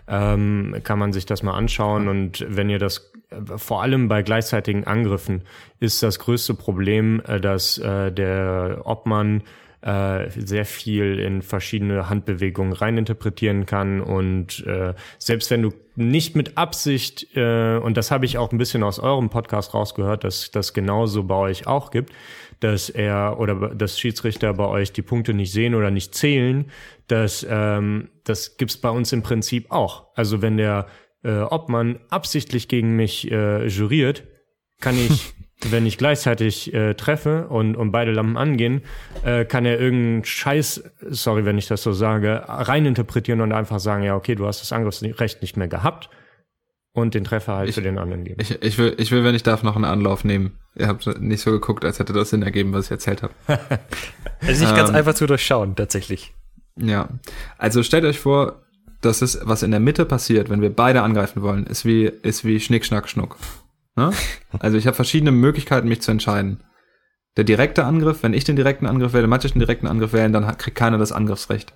ähm, kann man sich das mal anschauen. Und wenn ihr das vor allem bei gleichzeitigen Angriffen ist das größte Problem, äh, dass äh, der Obmann äh, sehr viel in verschiedene Handbewegungen reininterpretieren kann und äh, selbst wenn du nicht mit Absicht, äh, und das habe ich auch ein bisschen aus eurem Podcast rausgehört, dass das genauso bei euch auch gibt, dass er oder dass Schiedsrichter bei euch die Punkte nicht sehen oder nicht zählen, dass ähm, das gibt's bei uns im Prinzip auch. Also wenn der äh, Obmann absichtlich gegen mich äh, juriert, kann ich, wenn ich gleichzeitig äh, treffe und, und beide Lampen angehen, äh, kann er irgendeinen Scheiß, sorry, wenn ich das so sage, reininterpretieren und einfach sagen, ja, okay, du hast das Angriffsrecht nicht mehr gehabt und den Treffer halt ich, für den anderen geben. Ich, ich, will, ich will, wenn ich darf, noch einen Anlauf nehmen. Ihr habt nicht so geguckt, als hätte das Sinn ergeben, was ich erzählt habe. Es ist nicht ähm, ganz einfach zu durchschauen, tatsächlich. Ja, also stellt euch vor, das ist, was in der Mitte passiert, wenn wir beide angreifen wollen, ist wie, ist wie Schnick, Schnack, Schnuck. Ne? Also ich habe verschiedene Möglichkeiten, mich zu entscheiden. Der direkte Angriff, wenn ich den direkten Angriff wähle, Matthias den direkten Angriff wählen, dann kriegt keiner das Angriffsrecht.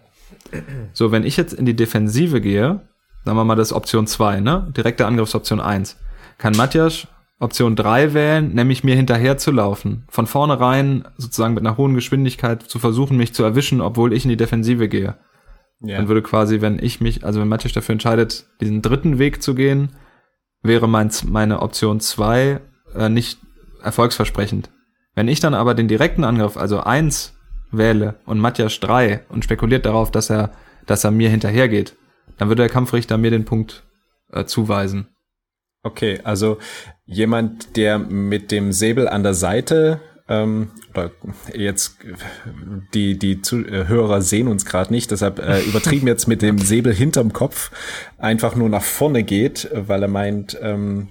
So, wenn ich jetzt in die Defensive gehe, sagen wir mal, das ist Option 2, ne? Direkte Angriffsoption 1. Kann Matthias Option 3 wählen, nämlich mir hinterher zu laufen. Von vornherein sozusagen mit einer hohen Geschwindigkeit zu versuchen, mich zu erwischen, obwohl ich in die Defensive gehe. Ja. Dann würde quasi, wenn ich mich, also wenn Matthias dafür entscheidet, diesen dritten Weg zu gehen, wäre mein, meine Option zwei äh, nicht erfolgsversprechend. Wenn ich dann aber den direkten Angriff, also eins wähle und Matthias drei und spekuliert darauf, dass er, dass er mir hinterhergeht, dann würde der Kampfrichter mir den Punkt äh, zuweisen. Okay, also jemand, der mit dem Säbel an der Seite ähm, oder jetzt die die Zuhörer sehen uns gerade nicht, deshalb äh, übertrieben jetzt mit dem Säbel hinterm Kopf einfach nur nach vorne geht, weil er meint, ähm,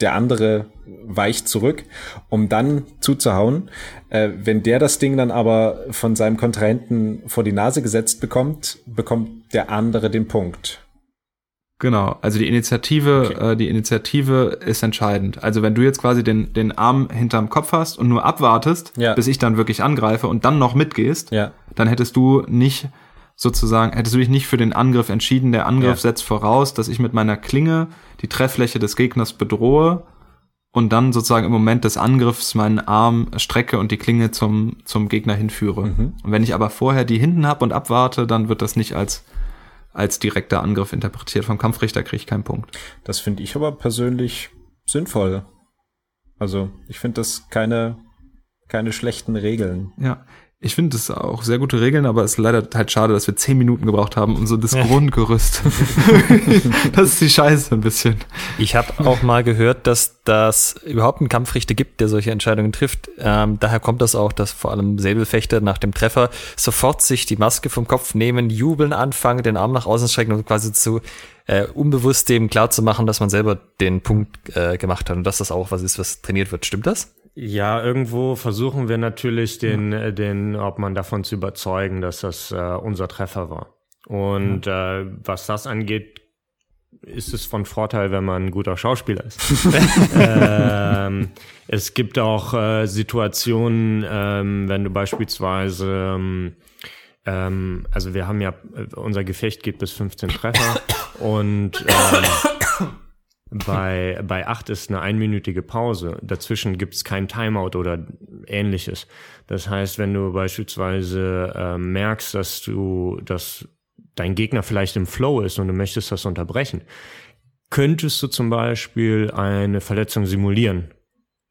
der andere weicht zurück, um dann zuzuhauen. Äh, wenn der das Ding dann aber von seinem Kontrahenten vor die Nase gesetzt bekommt, bekommt der andere den Punkt. Genau, also die Initiative, okay. äh, die Initiative ist entscheidend. Also wenn du jetzt quasi den, den Arm hinterm Kopf hast und nur abwartest, ja. bis ich dann wirklich angreife und dann noch mitgehst, ja. dann hättest du nicht sozusagen, hättest du dich nicht für den Angriff entschieden. Der Angriff ja. setzt voraus, dass ich mit meiner Klinge die Trefffläche des Gegners bedrohe und dann sozusagen im Moment des Angriffs meinen Arm strecke und die Klinge zum, zum Gegner hinführe. Mhm. Und wenn ich aber vorher die hinten hab und abwarte, dann wird das nicht als als direkter Angriff interpretiert. Vom Kampfrichter kriege ich keinen Punkt. Das finde ich aber persönlich sinnvoll. Also ich finde das keine, keine schlechten Regeln. Ja, ich finde es auch sehr gute Regeln, aber es ist leider halt schade, dass wir zehn Minuten gebraucht haben, um so das Grundgerüst. das ist die Scheiße ein bisschen. Ich habe auch mal gehört, dass das überhaupt einen Kampfrichter gibt, der solche Entscheidungen trifft. Ähm, daher kommt das auch, dass vor allem Säbelfechter nach dem Treffer sofort sich die Maske vom Kopf nehmen, jubeln anfangen, den Arm nach außen strecken und quasi zu äh, unbewusst dem klar zu machen, dass man selber den Punkt äh, gemacht hat und dass das auch was ist, was trainiert wird. Stimmt das? Ja, irgendwo versuchen wir natürlich den, ja. Äh, den Obmann davon zu überzeugen, dass das äh, unser Treffer war. Und ja. äh, was das angeht, ist es von Vorteil, wenn man ein guter Schauspieler ist. ähm, es gibt auch äh, Situationen, ähm, wenn du beispielsweise, ähm, ähm also wir haben ja, äh, unser Gefecht geht bis 15 Treffer und ähm, bei, bei acht ist eine einminütige Pause. Dazwischen gibt es kein Timeout oder ähnliches. Das heißt, wenn du beispielsweise äh, merkst, dass du, dass dein Gegner vielleicht im Flow ist und du möchtest das unterbrechen, könntest du zum Beispiel eine Verletzung simulieren.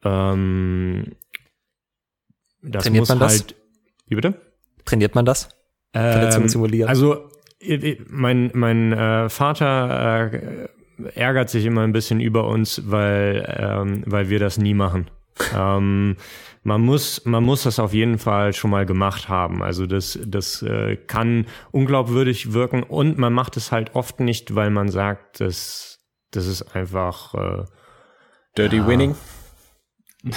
Ähm, das Trainiert man halt, das? Wie bitte? Trainiert man das? Verletzungen ähm, simulieren? Also mein, mein äh, Vater äh, ärgert sich immer ein bisschen über uns, weil, ähm, weil wir das nie machen. ähm, man muss, man muss das auf jeden Fall schon mal gemacht haben. Also das, das äh, kann unglaubwürdig wirken und man macht es halt oft nicht, weil man sagt, dass das ist einfach äh, Dirty ja, Winning.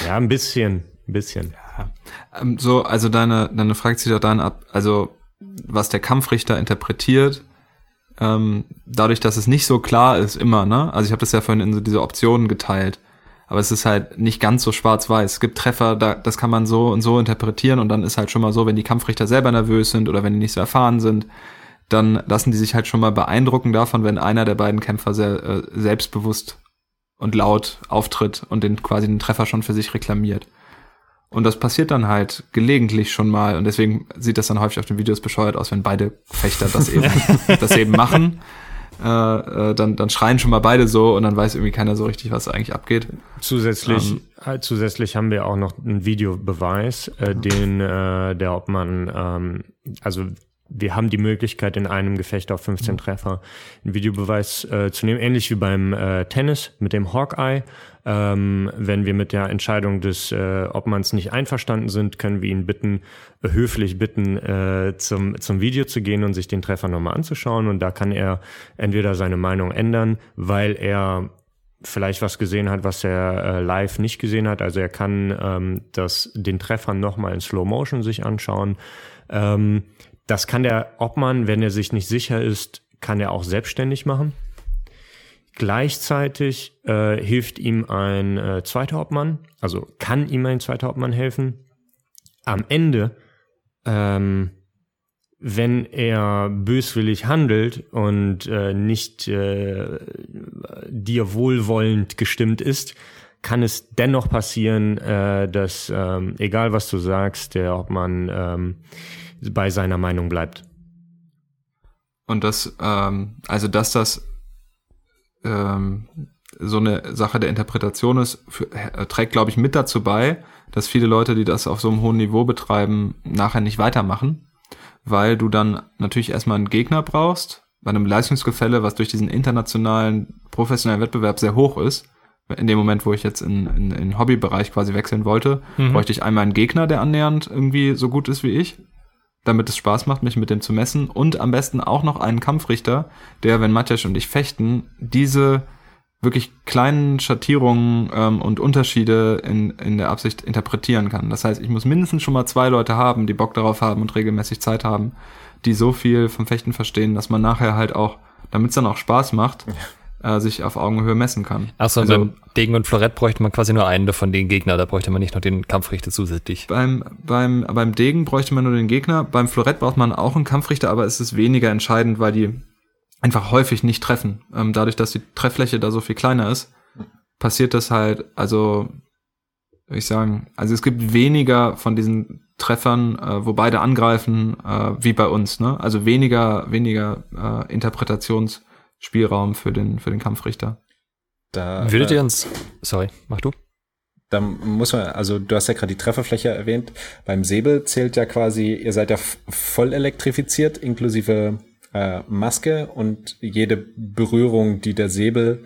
Ja, ein bisschen, ein bisschen. Ja. Ähm, so, also deine, deine Frage zieht auch dann ab, also was der Kampfrichter interpretiert, ähm, dadurch, dass es nicht so klar ist immer, ne? Also ich habe das ja vorhin in so diese Optionen geteilt. Aber es ist halt nicht ganz so schwarz-weiß. Es gibt Treffer, da, das kann man so und so interpretieren und dann ist halt schon mal so, wenn die Kampfrichter selber nervös sind oder wenn die nicht so erfahren sind, dann lassen die sich halt schon mal beeindrucken davon, wenn einer der beiden Kämpfer sehr äh, selbstbewusst und laut auftritt und den quasi den Treffer schon für sich reklamiert. Und das passiert dann halt gelegentlich schon mal. Und deswegen sieht das dann häufig auf den Videos bescheuert aus, wenn beide Fechter das eben, das eben machen. Äh, äh, dann, dann schreien schon mal beide so und dann weiß irgendwie keiner so richtig, was eigentlich abgeht. Zusätzlich, ähm, äh, zusätzlich haben wir auch noch einen Videobeweis, äh, den äh, der Obmann, ähm, also wir haben die Möglichkeit, in einem Gefecht auf 15 mhm. Treffer einen Videobeweis äh, zu nehmen, ähnlich wie beim äh, Tennis mit dem Hawkeye. Ähm, wenn wir mit der Entscheidung des äh, Obmanns nicht einverstanden sind, können wir ihn bitten, höflich bitten, äh, zum, zum Video zu gehen und sich den Treffer nochmal anzuschauen. Und da kann er entweder seine Meinung ändern, weil er vielleicht was gesehen hat, was er äh, live nicht gesehen hat. Also er kann ähm, das, den Treffer nochmal in Slow Motion sich anschauen. Ähm, das kann der Obmann, wenn er sich nicht sicher ist, kann er auch selbstständig machen. Gleichzeitig äh, hilft ihm ein äh, zweiter Obmann, also kann ihm ein zweiter Obmann helfen. Am Ende, ähm, wenn er böswillig handelt und äh, nicht äh, dir wohlwollend gestimmt ist, kann es dennoch passieren, äh, dass ähm, egal was du sagst, der Obmann ähm, bei seiner Meinung bleibt. Und das, ähm, also dass das, ähm, so eine Sache der Interpretation ist, für, äh, trägt, glaube ich, mit dazu bei, dass viele Leute, die das auf so einem hohen Niveau betreiben, nachher nicht weitermachen, weil du dann natürlich erstmal einen Gegner brauchst, bei einem Leistungsgefälle, was durch diesen internationalen, professionellen Wettbewerb sehr hoch ist. In dem Moment, wo ich jetzt in, in, in Hobbybereich quasi wechseln wollte, Mhm. bräuchte ich einmal einen Gegner, der annähernd irgendwie so gut ist wie ich, damit es Spaß macht, mich mit dem zu messen und am besten auch noch einen Kampfrichter, der, wenn Matjasch und ich fechten, diese wirklich kleinen Schattierungen ähm, und Unterschiede in, in der Absicht interpretieren kann. Das heißt, ich muss mindestens schon mal zwei Leute haben, die Bock darauf haben und regelmäßig Zeit haben, die so viel vom Fechten verstehen, dass man nachher halt auch, damit es dann auch Spaß macht, äh, sich auf Augenhöhe messen kann. Achso, Also- beim Degen und Florett bräuchte man quasi nur einen von den Gegner, da bräuchte man nicht noch den Kampfrichter zusätzlich. Beim, beim, beim Degen bräuchte man nur den Gegner. Beim Florett braucht man auch einen Kampfrichter, aber es ist weniger entscheidend, weil die einfach häufig nicht treffen. Ähm, dadurch, dass die Trefffläche da so viel kleiner ist, passiert das halt, also, würde ich sagen, also es gibt weniger von diesen Treffern, äh, wo beide angreifen, äh, wie bei uns, ne? Also weniger, weniger äh, Interpretationsspielraum für den, für den Kampfrichter. Da, Würdet äh, ihr uns, sorry, mach du. Da muss man, also du hast ja gerade die Trefferfläche erwähnt. Beim Säbel zählt ja quasi, ihr seid ja voll elektrifiziert, inklusive äh, Maske und jede Berührung, die der Säbel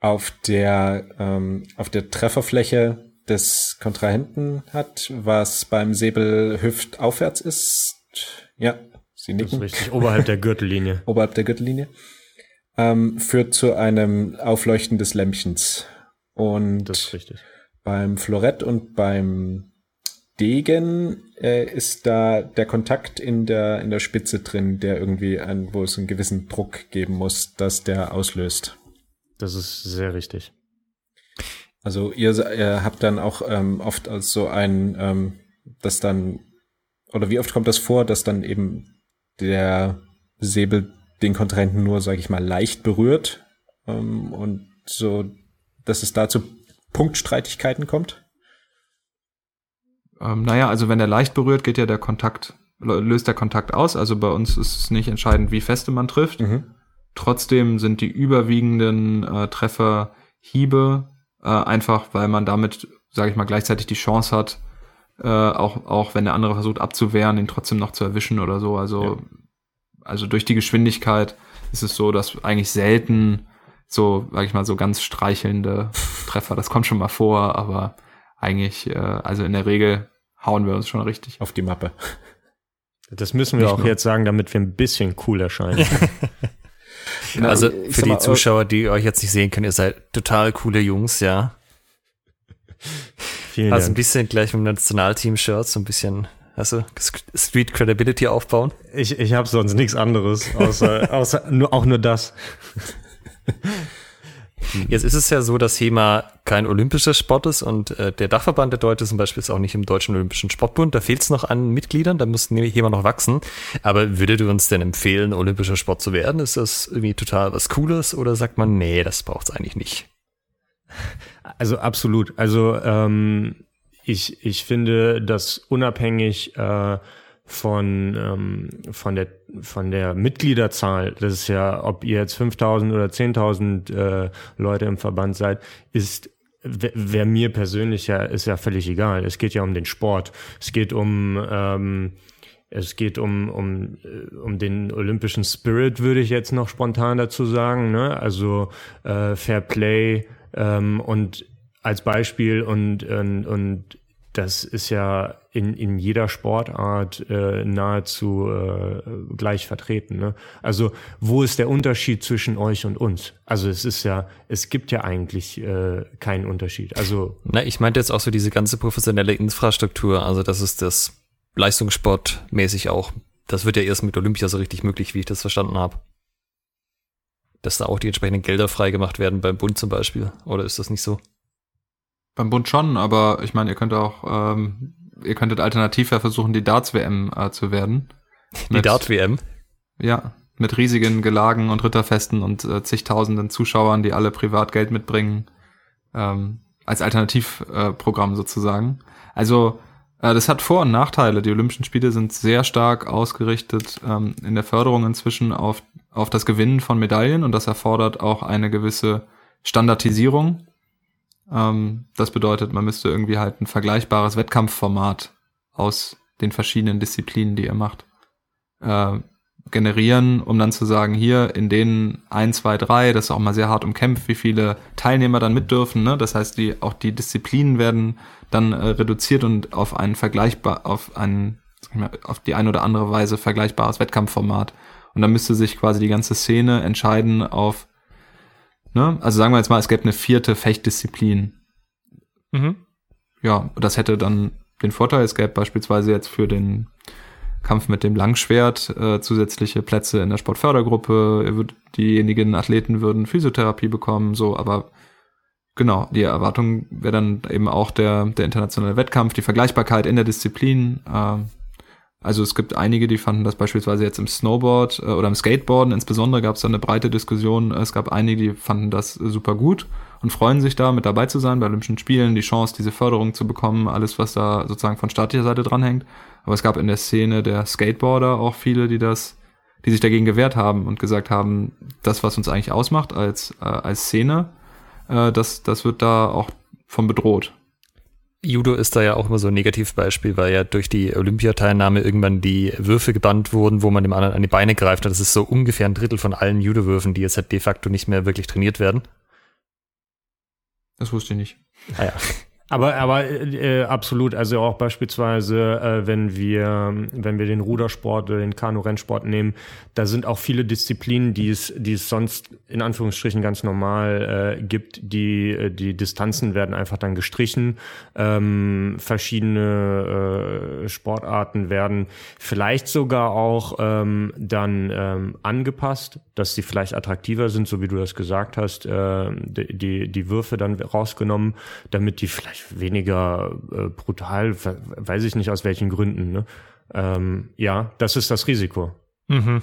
auf der, ähm, auf der Trefferfläche des Kontrahenten hat, was beim Säbel hüftaufwärts ist. Ja, sie Das ist nicken richtig, oberhalb der Gürtellinie. oberhalb der Gürtellinie, ähm, führt zu einem Aufleuchten des Lämpchens. Und Das ist richtig. beim Florett und beim Degen äh, ist da der Kontakt in der, in der Spitze drin, der irgendwie ein, wo es einen gewissen Druck geben muss, dass der auslöst. Das ist sehr richtig. Also ihr, ihr habt dann auch ähm, oft als so ein, ähm, das dann, oder wie oft kommt das vor, dass dann eben der Säbel den Kontrahenten nur, sage ich mal, leicht berührt ähm, und so, dass es da zu Punktstreitigkeiten kommt? Ähm, naja, also wenn er leicht berührt, geht ja der Kontakt, löst der Kontakt aus. Also bei uns ist es nicht entscheidend, wie feste man trifft. Trotzdem sind die überwiegenden äh, Treffer Hiebe, äh, einfach weil man damit, sage ich mal, gleichzeitig die Chance hat, äh, auch, auch wenn der andere versucht abzuwehren, ihn trotzdem noch zu erwischen oder so. Also, also durch die Geschwindigkeit ist es so, dass eigentlich selten so, sage ich mal, so ganz streichelnde Treffer, das kommt schon mal vor, aber eigentlich, äh, also in der Regel hauen wir uns schon richtig. Auf die Mappe. Das müssen wir Nicht auch nur. jetzt sagen, damit wir ein bisschen cool erscheinen. Also ich für sag die mal, Zuschauer, die euch jetzt nicht sehen können, ihr seid total coole Jungs, ja. Vielen Also ein Dank. bisschen gleich mit dem Nationalteam-Shirt, so ein bisschen, hast du, Street Credibility aufbauen. Ich, ich habe sonst nichts anderes, außer, außer nur, auch nur das. Jetzt ist es ja so, dass HEMA kein olympischer Sport ist und äh, der Dachverband der Deutsche zum Beispiel ist auch nicht im Deutschen Olympischen Sportbund. Da fehlt es noch an Mitgliedern, da muss nämlich HEMA noch wachsen. Aber würdet ihr uns denn empfehlen, olympischer Sport zu werden? Ist das irgendwie total was Cooles oder sagt man, nee, das braucht's eigentlich nicht? Also absolut. Also ähm, ich, ich finde, dass unabhängig äh, von, ähm, von, der, von der Mitgliederzahl, das ist ja, ob ihr jetzt 5000 oder 10.000 äh, Leute im Verband seid, ist wer mir persönlich ja, ist ja völlig egal. Es geht ja um den Sport. Es geht um, ähm, es geht um, um, äh, um den olympischen Spirit, würde ich jetzt noch spontan dazu sagen. Ne? Also äh, Fair Play ähm, und als Beispiel und, und, und das ist ja in, in jeder Sportart äh, nahezu äh, gleich vertreten. Ne? Also wo ist der Unterschied zwischen euch und uns? Also es ist ja, es gibt ja eigentlich äh, keinen Unterschied. Also Na, ich meinte jetzt auch so diese ganze professionelle Infrastruktur, also das ist das Leistungssportmäßig auch. Das wird ja erst mit Olympia so richtig möglich, wie ich das verstanden habe. Dass da auch die entsprechenden Gelder freigemacht werden beim Bund zum Beispiel. Oder ist das nicht so? Beim Bund schon, aber ich meine, ihr könnt auch, ähm, ihr könntet alternativ ja versuchen, die Darts-WM äh, zu werden. Die Dart-WM. Ja, mit riesigen Gelagen und Ritterfesten und äh, zigtausenden Zuschauern, die alle privat Geld mitbringen, ähm, als Alternativprogramm äh, sozusagen. Also äh, das hat Vor- und Nachteile. Die Olympischen Spiele sind sehr stark ausgerichtet ähm, in der Förderung inzwischen auf, auf das Gewinnen von Medaillen und das erfordert auch eine gewisse Standardisierung. Ähm, das bedeutet, man müsste irgendwie halt ein vergleichbares Wettkampfformat aus den verschiedenen Disziplinen, die ihr macht, äh, generieren, um dann zu sagen, hier in den 1, 2, 3, das ist auch mal sehr hart umkämpft, wie viele Teilnehmer dann mit dürfen. Ne? Das heißt, die, auch die Disziplinen werden dann äh, reduziert und auf einen vergleichbar, auf einen, auf die eine oder andere Weise vergleichbares Wettkampfformat. Und dann müsste sich quasi die ganze Szene entscheiden auf, ne, also sagen wir jetzt mal, es gäbe eine vierte Fechtdisziplin. Mhm. Ja, das hätte dann den Vorteil, es gäbe beispielsweise jetzt für den Kampf mit dem Langschwert äh, zusätzliche Plätze in der Sportfördergruppe, diejenigen Athleten würden Physiotherapie bekommen, so, aber genau, die Erwartung wäre dann eben auch der, der internationale Wettkampf, die Vergleichbarkeit in der Disziplin. Äh, also es gibt einige, die fanden das beispielsweise jetzt im Snowboard äh, oder im Skateboarden insbesondere gab es da eine breite Diskussion. Es gab einige, die fanden das super gut und freuen sich da mit dabei zu sein bei Olympischen Spielen, die Chance, diese Förderung zu bekommen, alles, was da sozusagen von staatlicher Seite dranhängt. Aber es gab in der Szene der Skateboarder auch viele, die das, die sich dagegen gewehrt haben und gesagt haben, das, was uns eigentlich ausmacht als, äh, als Szene, äh, das, das wird da auch von bedroht. Judo ist da ja auch immer so ein Negativbeispiel, weil ja durch die Olympiateilnahme irgendwann die Würfe gebannt wurden, wo man dem anderen an die Beine greift. Und das ist so ungefähr ein Drittel von allen Judo-Würfen, die jetzt halt de facto nicht mehr wirklich trainiert werden. Das wusste ich nicht. Ah ja. Aber, aber äh, absolut, also auch beispielsweise, äh, wenn wir, wenn wir den Rudersport oder den Kanu-Rennsport nehmen, da sind auch viele Disziplinen, die es, die es sonst in Anführungsstrichen ganz normal äh, gibt, die, äh, die Distanzen werden einfach dann gestrichen. Ähm, verschiedene äh, Sportarten werden vielleicht sogar auch ähm, dann ähm, angepasst, dass sie vielleicht attraktiver sind, so wie du das gesagt hast, äh, die, die Würfe dann rausgenommen, damit die vielleicht vielleicht weniger äh, brutal, weiß ich nicht aus welchen Gründen. Ne? Ähm, ja, das ist das Risiko. Mhm.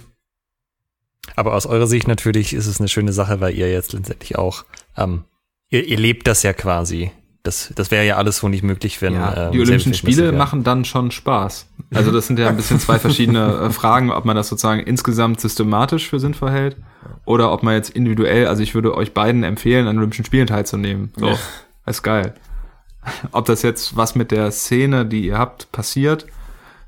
Aber aus eurer Sicht natürlich ist es eine schöne Sache, weil ihr jetzt letztendlich auch, ähm, ihr, ihr lebt das ja quasi. Das, das wäre ja alles so nicht möglich, wenn. Ja, ähm, die Olympischen Spiele machen dann schon Spaß. Also das sind ja ein bisschen zwei verschiedene äh, Fragen, ob man das sozusagen insgesamt systematisch für sinnvoll hält oder ob man jetzt individuell, also ich würde euch beiden empfehlen, an Olympischen Spielen teilzunehmen. So, ja. ist geil. Ob das jetzt was mit der Szene, die ihr habt, passiert,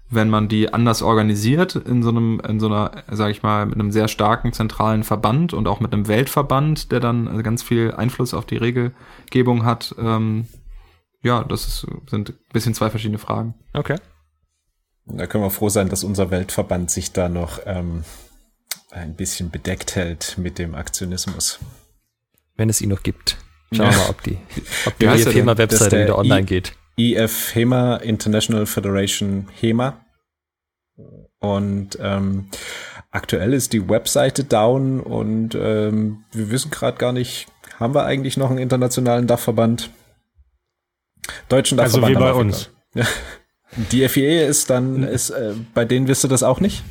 wenn man die anders organisiert in so einem, in so einer, sag ich mal, mit einem sehr starken zentralen Verband und auch mit einem Weltverband, der dann ganz viel Einfluss auf die Regelgebung hat. Ähm, ja, das ist, sind ein bisschen zwei verschiedene Fragen. Okay. Da können wir froh sein, dass unser Weltverband sich da noch ähm, ein bisschen bedeckt hält mit dem Aktionismus. Wenn es ihn noch gibt. Schauen wir mal, ob die, ob die IF HEMA Webseite wieder online I, geht. IF HEMA International Federation HEMA. Und ähm, aktuell ist die Webseite down und ähm, wir wissen gerade gar nicht, haben wir eigentlich noch einen internationalen Dachverband? Deutschen Dachverband. Also wie bei uns. Die FIE ist dann, ist, äh, bei denen wisst ihr das auch nicht?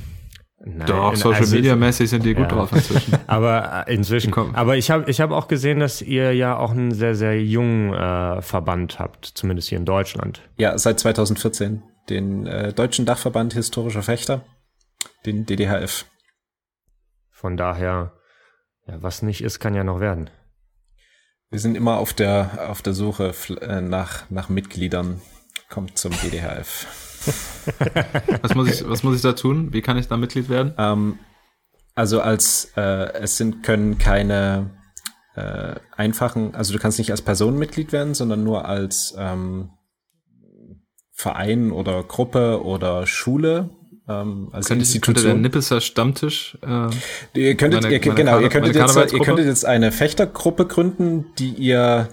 Nein, Doch, Social also Media mäßig sind die gut ja. drauf inzwischen. aber äh, inzwischen. Aber ich habe ich hab auch gesehen, dass ihr ja auch einen sehr, sehr jungen äh, Verband habt, zumindest hier in Deutschland. Ja, seit 2014. Den äh, Deutschen Dachverband Historischer Fechter, den DDHF. Von daher, ja, was nicht ist, kann ja noch werden. Wir sind immer auf der, auf der Suche äh, nach, nach Mitgliedern. Kommt zum DDHF. was, muss ich, was muss ich da tun? Wie kann ich da Mitglied werden? Ähm, also als äh, es sind können keine äh, einfachen, also du kannst nicht als Person Mitglied werden, sondern nur als ähm, Verein oder Gruppe oder Schule. Ähm, als Könnte Institution. Könnte der Nippeser Stammtisch. Äh, ihr könntet, meine, ihr, meine genau, ihr könntet jetzt, ihr könntet jetzt eine Fechtergruppe gründen, die ihr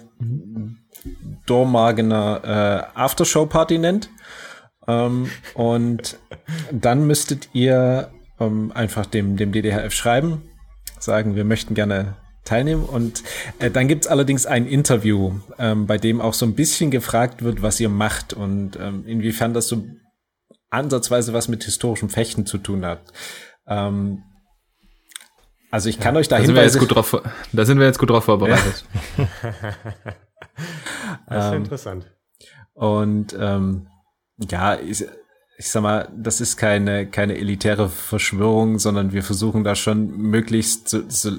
Dormagener äh, Aftershow Party nennt. Ähm, und dann müsstet ihr ähm, einfach dem, dem DDHF schreiben, sagen, wir möchten gerne teilnehmen. Und äh, dann gibt's allerdings ein Interview, ähm, bei dem auch so ein bisschen gefragt wird, was ihr macht und ähm, inwiefern das so ansatzweise was mit historischem Fechten zu tun hat. Ähm, also ich kann ja, euch da, da Hinweise... Sind drauf, da sind wir jetzt gut drauf vorbereitet. das ist ähm, interessant. Und ähm, ja, ist, ich sag mal, das ist keine, keine elitäre Verschwörung, sondern wir versuchen da schon möglichst, so, so,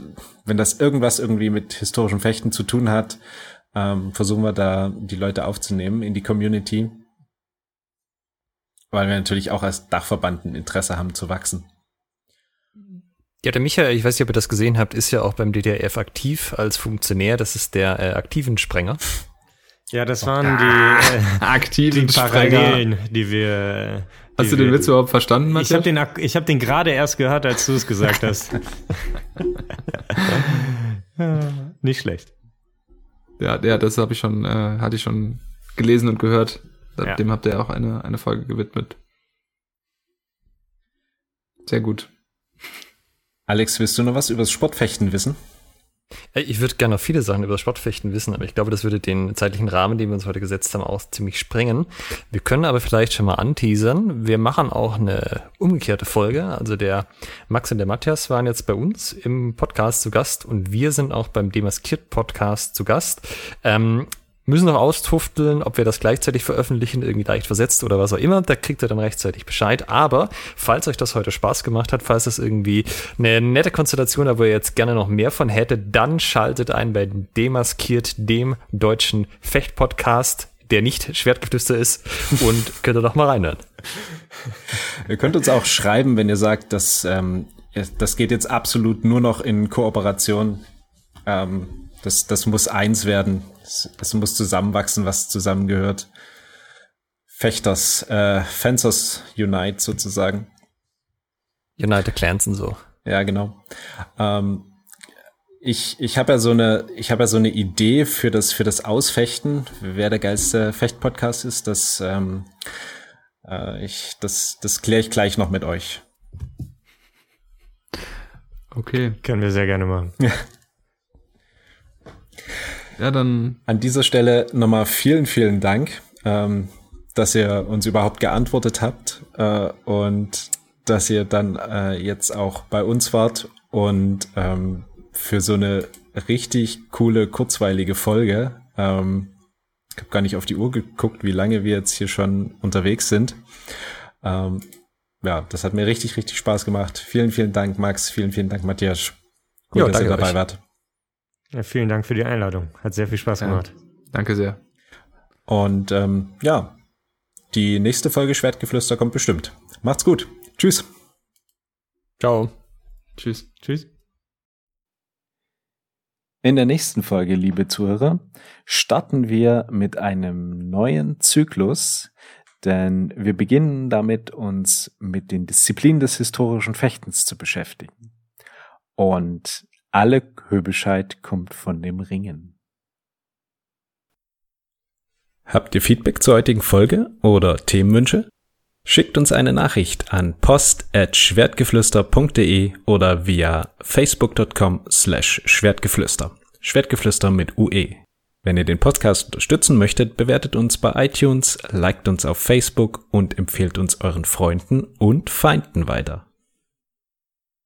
wenn das irgendwas irgendwie mit historischen Fechten zu tun hat, ähm, versuchen wir da die Leute aufzunehmen in die Community. Weil wir natürlich auch als Dachverband ein Interesse haben zu wachsen. Ja, der Michael, ich weiß nicht, ob ihr das gesehen habt, ist ja auch beim DDRF aktiv als Funktionär. Das ist der äh, aktiven Sprenger. Ja, das waren die, äh, Aktiven die. Parallelen, die wir. Die Hast du den wir, Witz überhaupt verstanden, Ich Matthias? habe den, ich hab den gerade erst gehört, als du es gesagt hast. Nicht schlecht. Ja, ja, das habe ich schon, äh, hatte ich schon gelesen und gehört. Ja. Dem habt ihr auch eine, eine Folge gewidmet. Sehr gut. Alex, willst du noch was über das Sportfechten wissen? Äh, Ich würde gerne noch viele Sachen über das Sportfechten wissen, aber ich glaube, das würde den zeitlichen Rahmen, den wir uns heute gesetzt haben, auch ziemlich sprengen. Wir können aber vielleicht schon mal anteasern. Wir machen auch eine umgekehrte Folge. Also der Max und der Matthias waren jetzt bei uns im Podcast zu Gast und wir sind auch beim Demaskiert Podcast zu Gast. Ähm, müssen noch austufteln, ob wir das gleichzeitig veröffentlichen, irgendwie leicht versetzt oder was auch immer. Da kriegt ihr dann rechtzeitig Bescheid. Aber falls euch das heute Spaß gemacht hat, falls das irgendwie eine nette Konstellation, aber ihr jetzt gerne noch mehr von hättet, dann schaltet ein bei Demaskiert, dem deutschen Fecht-Podcast, der nicht Schwertgeflüster ist und könnt ihr doch mal reinhören. Ihr könnt uns auch schreiben, wenn ihr sagt, dass ähm, das geht jetzt absolut nur noch in Kooperation. Ähm, das, das muss eins werden. Es, es muss zusammenwachsen, was zusammengehört. Fechters, äh, Fencers Unite sozusagen. United Clans und so. Ja, genau. Ähm, ich ich habe ja so eine ich habe ja so eine Idee für das für das Ausfechten, wer der geilste Fechtpodcast ist. Das ähm, äh, ich das das kläre ich gleich noch mit euch. Okay. Können wir sehr gerne machen. Ja, dann An dieser Stelle nochmal vielen vielen Dank, ähm, dass ihr uns überhaupt geantwortet habt äh, und dass ihr dann äh, jetzt auch bei uns wart und ähm, für so eine richtig coole kurzweilige Folge. Ähm, ich habe gar nicht auf die Uhr geguckt, wie lange wir jetzt hier schon unterwegs sind. Ähm, ja, das hat mir richtig, richtig Spaß gemacht. Vielen, vielen Dank, Max. Vielen, vielen Dank, Matthias. Gut, Ja, dass ihr dabei euch. wart. Ja, vielen Dank für die Einladung. Hat sehr viel Spaß Ja. gemacht. danke sehr. Und ähm, ja, die nächste Folge Schwertgeflüster kommt bestimmt. Macht's gut. Tschüss. Ciao. Tschüss. Tschüss. In der nächsten Folge, liebe Zuhörer, starten wir mit einem neuen Zyklus, denn wir beginnen damit, uns mit den Disziplinen des historischen Fechtens zu beschäftigen. Und alle Höbescheid kommt von dem Ringen. Habt ihr Feedback zur heutigen Folge oder Themenwünsche? Schickt uns eine Nachricht an post.schwertgeflüster.de oder via facebook.com slash schwertgeflüster. Schwertgeflüster mit UE. Wenn ihr den Podcast unterstützen möchtet, bewertet uns bei iTunes, liked uns auf Facebook und empfehlt uns euren Freunden und Feinden weiter.